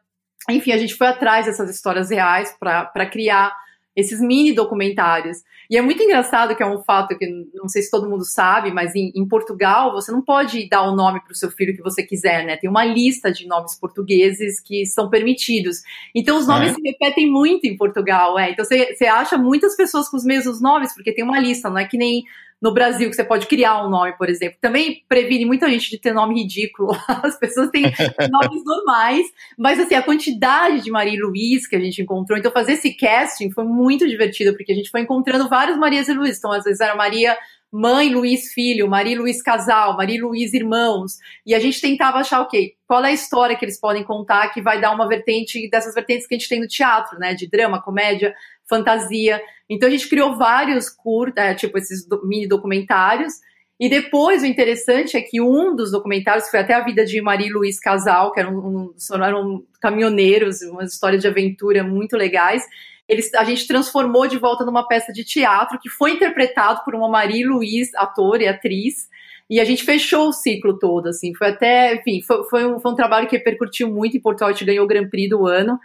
enfim, a gente foi atrás dessas histórias reais para criar esses mini documentários. E é muito engraçado que é um fato que não sei se todo mundo sabe, mas em, em Portugal você não pode dar o nome para o seu filho que você quiser, né? Tem uma lista de nomes portugueses que são permitidos. Então os nomes é. se repetem muito em Portugal, é. Então você, você acha muitas pessoas com os mesmos nomes, porque tem uma lista, não é que nem no Brasil, que você pode criar um nome, por exemplo. Também previne muita gente de ter nome ridículo. <laughs> As pessoas têm <laughs> nomes normais, mas assim, a quantidade de Maria e Luiz que a gente encontrou. Então, fazer esse casting foi muito divertido, porque a gente foi encontrando várias Marias e Luiz. Então, às vezes era Maria mãe Luiz filho, Maria Luiz casal, Maria Luiz irmãos, e a gente tentava achar o okay, quê? Qual é a história que eles podem contar que vai dar uma vertente dessas vertentes que a gente tem no teatro, né? De drama, comédia, fantasia. Então a gente criou vários curtos, é, tipo esses mini documentários. E depois o interessante é que um dos documentários foi até a vida de Maria Luiz Casal, que eram, um, eram caminhoneiros, umas histórias de aventura muito legais. Eles, a gente transformou de volta numa peça de teatro que foi interpretado por uma Maria Luiz, ator e atriz. E a gente fechou o ciclo todo, assim. Foi até, enfim, foi, foi, um, foi um trabalho que repercutiu muito em Portugal. A gente ganhou o Grand Prix do ano.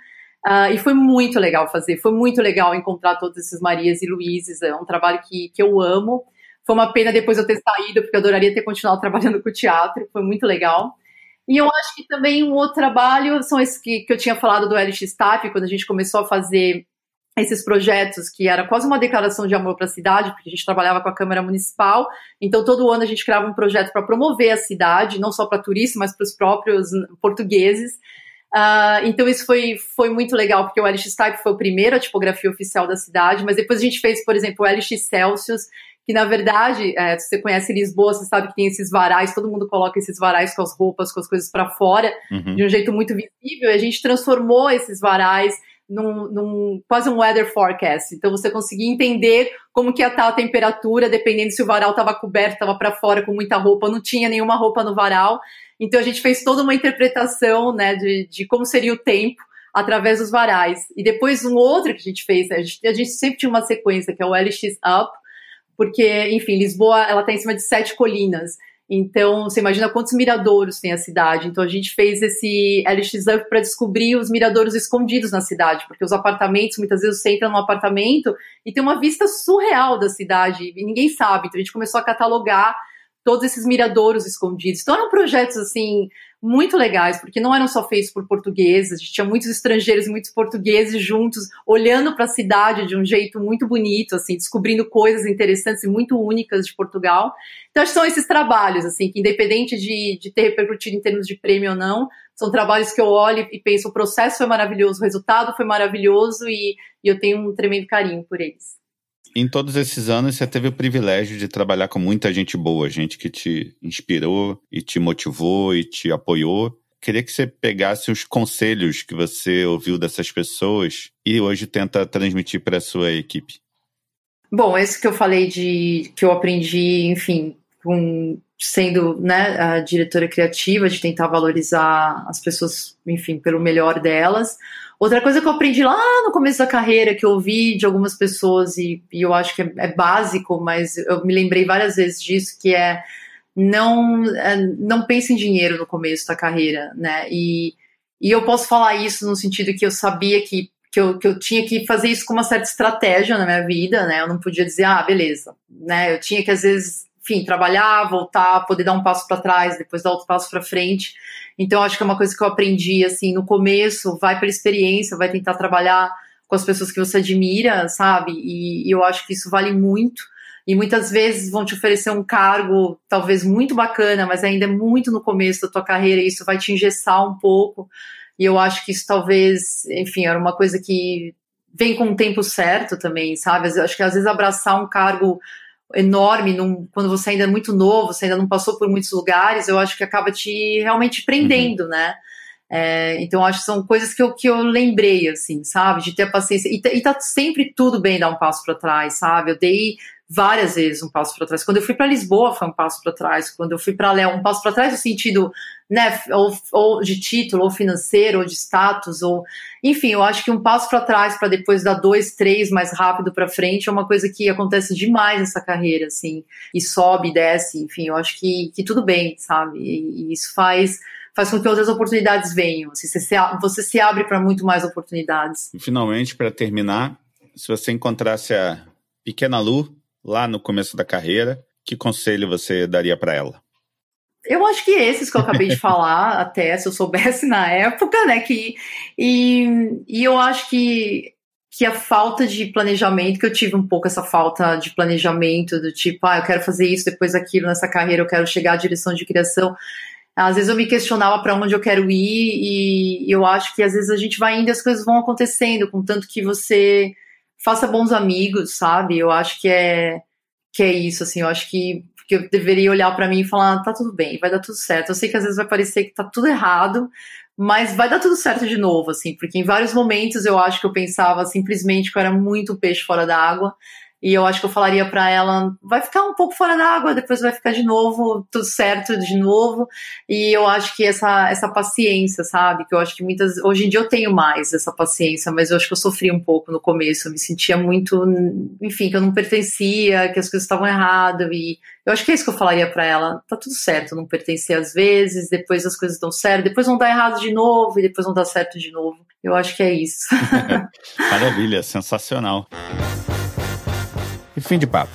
Uh, e foi muito legal fazer, foi muito legal encontrar todas essas Marias e Luíses, é um trabalho que, que eu amo. Foi uma pena depois eu ter saído, porque eu adoraria ter continuado <laughs> trabalhando com o teatro, foi muito legal. E eu acho que também um outro trabalho são esses que, que eu tinha falado do LX Staff, quando a gente começou a fazer esses projetos que era quase uma declaração de amor para a cidade, porque a gente trabalhava com a Câmara Municipal, então todo ano a gente criava um projeto para promover a cidade, não só para turistas, mas para os próprios portugueses. Uh, então isso foi, foi muito legal, porque o LX Type foi o primeiro a tipografia oficial da cidade, mas depois a gente fez, por exemplo, o LX Celsius, que na verdade, é, se você conhece Lisboa, você sabe que tem esses varais, todo mundo coloca esses varais com as roupas, com as coisas para fora, uhum. de um jeito muito visível, e a gente transformou esses varais num, num, quase um weather forecast. Então você conseguia entender como que ia estar a temperatura, dependendo se o varal estava coberto, estava para fora com muita roupa, não tinha nenhuma roupa no varal. Então a gente fez toda uma interpretação né, de, de como seria o tempo através dos varais. E depois um outro que a gente fez, né, a, gente, a gente sempre tinha uma sequência, que é o LX Up, porque, enfim, Lisboa ela está em cima de sete colinas. Então, você imagina quantos miradouros tem a cidade. Então, a gente fez esse LX Up para descobrir os miradouros escondidos na cidade, porque os apartamentos, muitas vezes você entra num apartamento e tem uma vista surreal da cidade e ninguém sabe. Então, a gente começou a catalogar todos esses miradouros escondidos. Então eram projetos assim muito legais, porque não eram só feitos por portugueses, a gente tinha muitos estrangeiros e muitos portugueses juntos, olhando para a cidade de um jeito muito bonito, assim, descobrindo coisas interessantes e muito únicas de Portugal. Então, acho que são esses trabalhos, assim, que independente de, de ter repercutido em termos de prêmio ou não, são trabalhos que eu olho e penso, o processo foi maravilhoso, o resultado foi maravilhoso e, e eu tenho um tremendo carinho por eles. Em todos esses anos, você teve o privilégio de trabalhar com muita gente boa, gente que te inspirou e te motivou e te apoiou. Queria que você pegasse os conselhos que você ouviu dessas pessoas e hoje tenta transmitir para a sua equipe. Bom, esse que eu falei de que eu aprendi, enfim, com sendo né, a diretora criativa, de tentar valorizar as pessoas, enfim, pelo melhor delas. Outra coisa que eu aprendi lá no começo da carreira, que eu ouvi de algumas pessoas, e, e eu acho que é, é, básico, mas eu me lembrei várias vezes disso, que é não, é, não pense em dinheiro no começo da carreira, né? E, e eu posso falar isso no sentido que eu sabia que, que, eu, que eu tinha que fazer isso com uma certa estratégia na minha vida, né? Eu não podia dizer, ah, beleza, né? Eu tinha que, às vezes, enfim, trabalhar, voltar, poder dar um passo para trás, depois dar outro passo para frente. Então, acho que é uma coisa que eu aprendi, assim, no começo, vai pela experiência, vai tentar trabalhar com as pessoas que você admira, sabe? E, e eu acho que isso vale muito. E muitas vezes vão te oferecer um cargo, talvez muito bacana, mas ainda é muito no começo da tua carreira, e isso vai te engessar um pouco. E eu acho que isso talvez, enfim, era uma coisa que vem com o tempo certo também, sabe? Eu acho que às vezes abraçar um cargo enorme num, quando você ainda é muito novo, você ainda não passou por muitos lugares, eu acho que acaba te realmente prendendo, uhum. né? É, então, acho que são coisas que eu, que eu lembrei, assim, sabe? De ter paciência. E, e tá sempre tudo bem dar um passo para trás, sabe? Eu dei várias vezes um passo para trás. Quando eu fui para Lisboa, foi um passo para trás. Quando eu fui para Léo, um passo para trás no sentido, né, ou, ou, de título, ou financeiro, ou de status, ou enfim, eu acho que um passo para trás para depois dar dois, três mais rápido para frente é uma coisa que acontece demais nessa carreira, assim, e sobe, desce, enfim, eu acho que, que tudo bem, sabe? E, e isso faz faz com que outras oportunidades venham. Assim, você, se, você se abre para muito mais oportunidades. E finalmente, para terminar, se você encontrasse a pequena Lu lá no começo da carreira, que conselho você daria para ela? Eu acho que esses que eu acabei de <laughs> falar, até se eu soubesse na época, né? Que, e, e eu acho que, que a falta de planejamento, que eu tive um pouco essa falta de planejamento, do tipo, ah, eu quero fazer isso, depois aquilo nessa carreira, eu quero chegar à direção de criação. Às vezes eu me questionava para onde eu quero ir, e eu acho que às vezes a gente vai indo e as coisas vão acontecendo, contanto que você faça bons amigos, sabe? Eu acho que é que é isso, assim, eu acho que, que eu deveria olhar para mim e falar, tá tudo bem, vai dar tudo certo. Eu sei que às vezes vai parecer que tá tudo errado, mas vai dar tudo certo de novo, assim, porque em vários momentos eu acho que eu pensava simplesmente que eu era muito peixe fora da água, e eu acho que eu falaria para ela, vai ficar um pouco fora da água, depois vai ficar de novo, tudo certo de novo. E eu acho que essa, essa paciência, sabe? Que eu acho que muitas. Hoje em dia eu tenho mais essa paciência, mas eu acho que eu sofri um pouco no começo. Eu me sentia muito, enfim, que eu não pertencia, que as coisas estavam erradas. E eu acho que é isso que eu falaria para ela. Tá tudo certo, não pertencer às vezes, depois as coisas dão certo, depois vão dar errado de novo, e depois vão dar certo de novo. Eu acho que é isso. <laughs> Maravilha, sensacional. E fim de papo.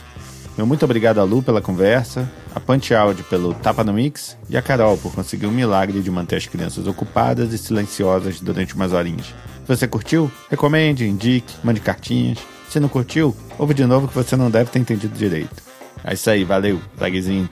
Meu muito obrigado a Lu pela conversa, a Punch Audio pelo Tapa no Mix e a Carol por conseguir o milagre de manter as crianças ocupadas e silenciosas durante umas horinhas. Se você curtiu, recomende, indique, mande cartinhas. Se não curtiu, ouve de novo que você não deve ter entendido direito. É isso aí, valeu, Zagzinho.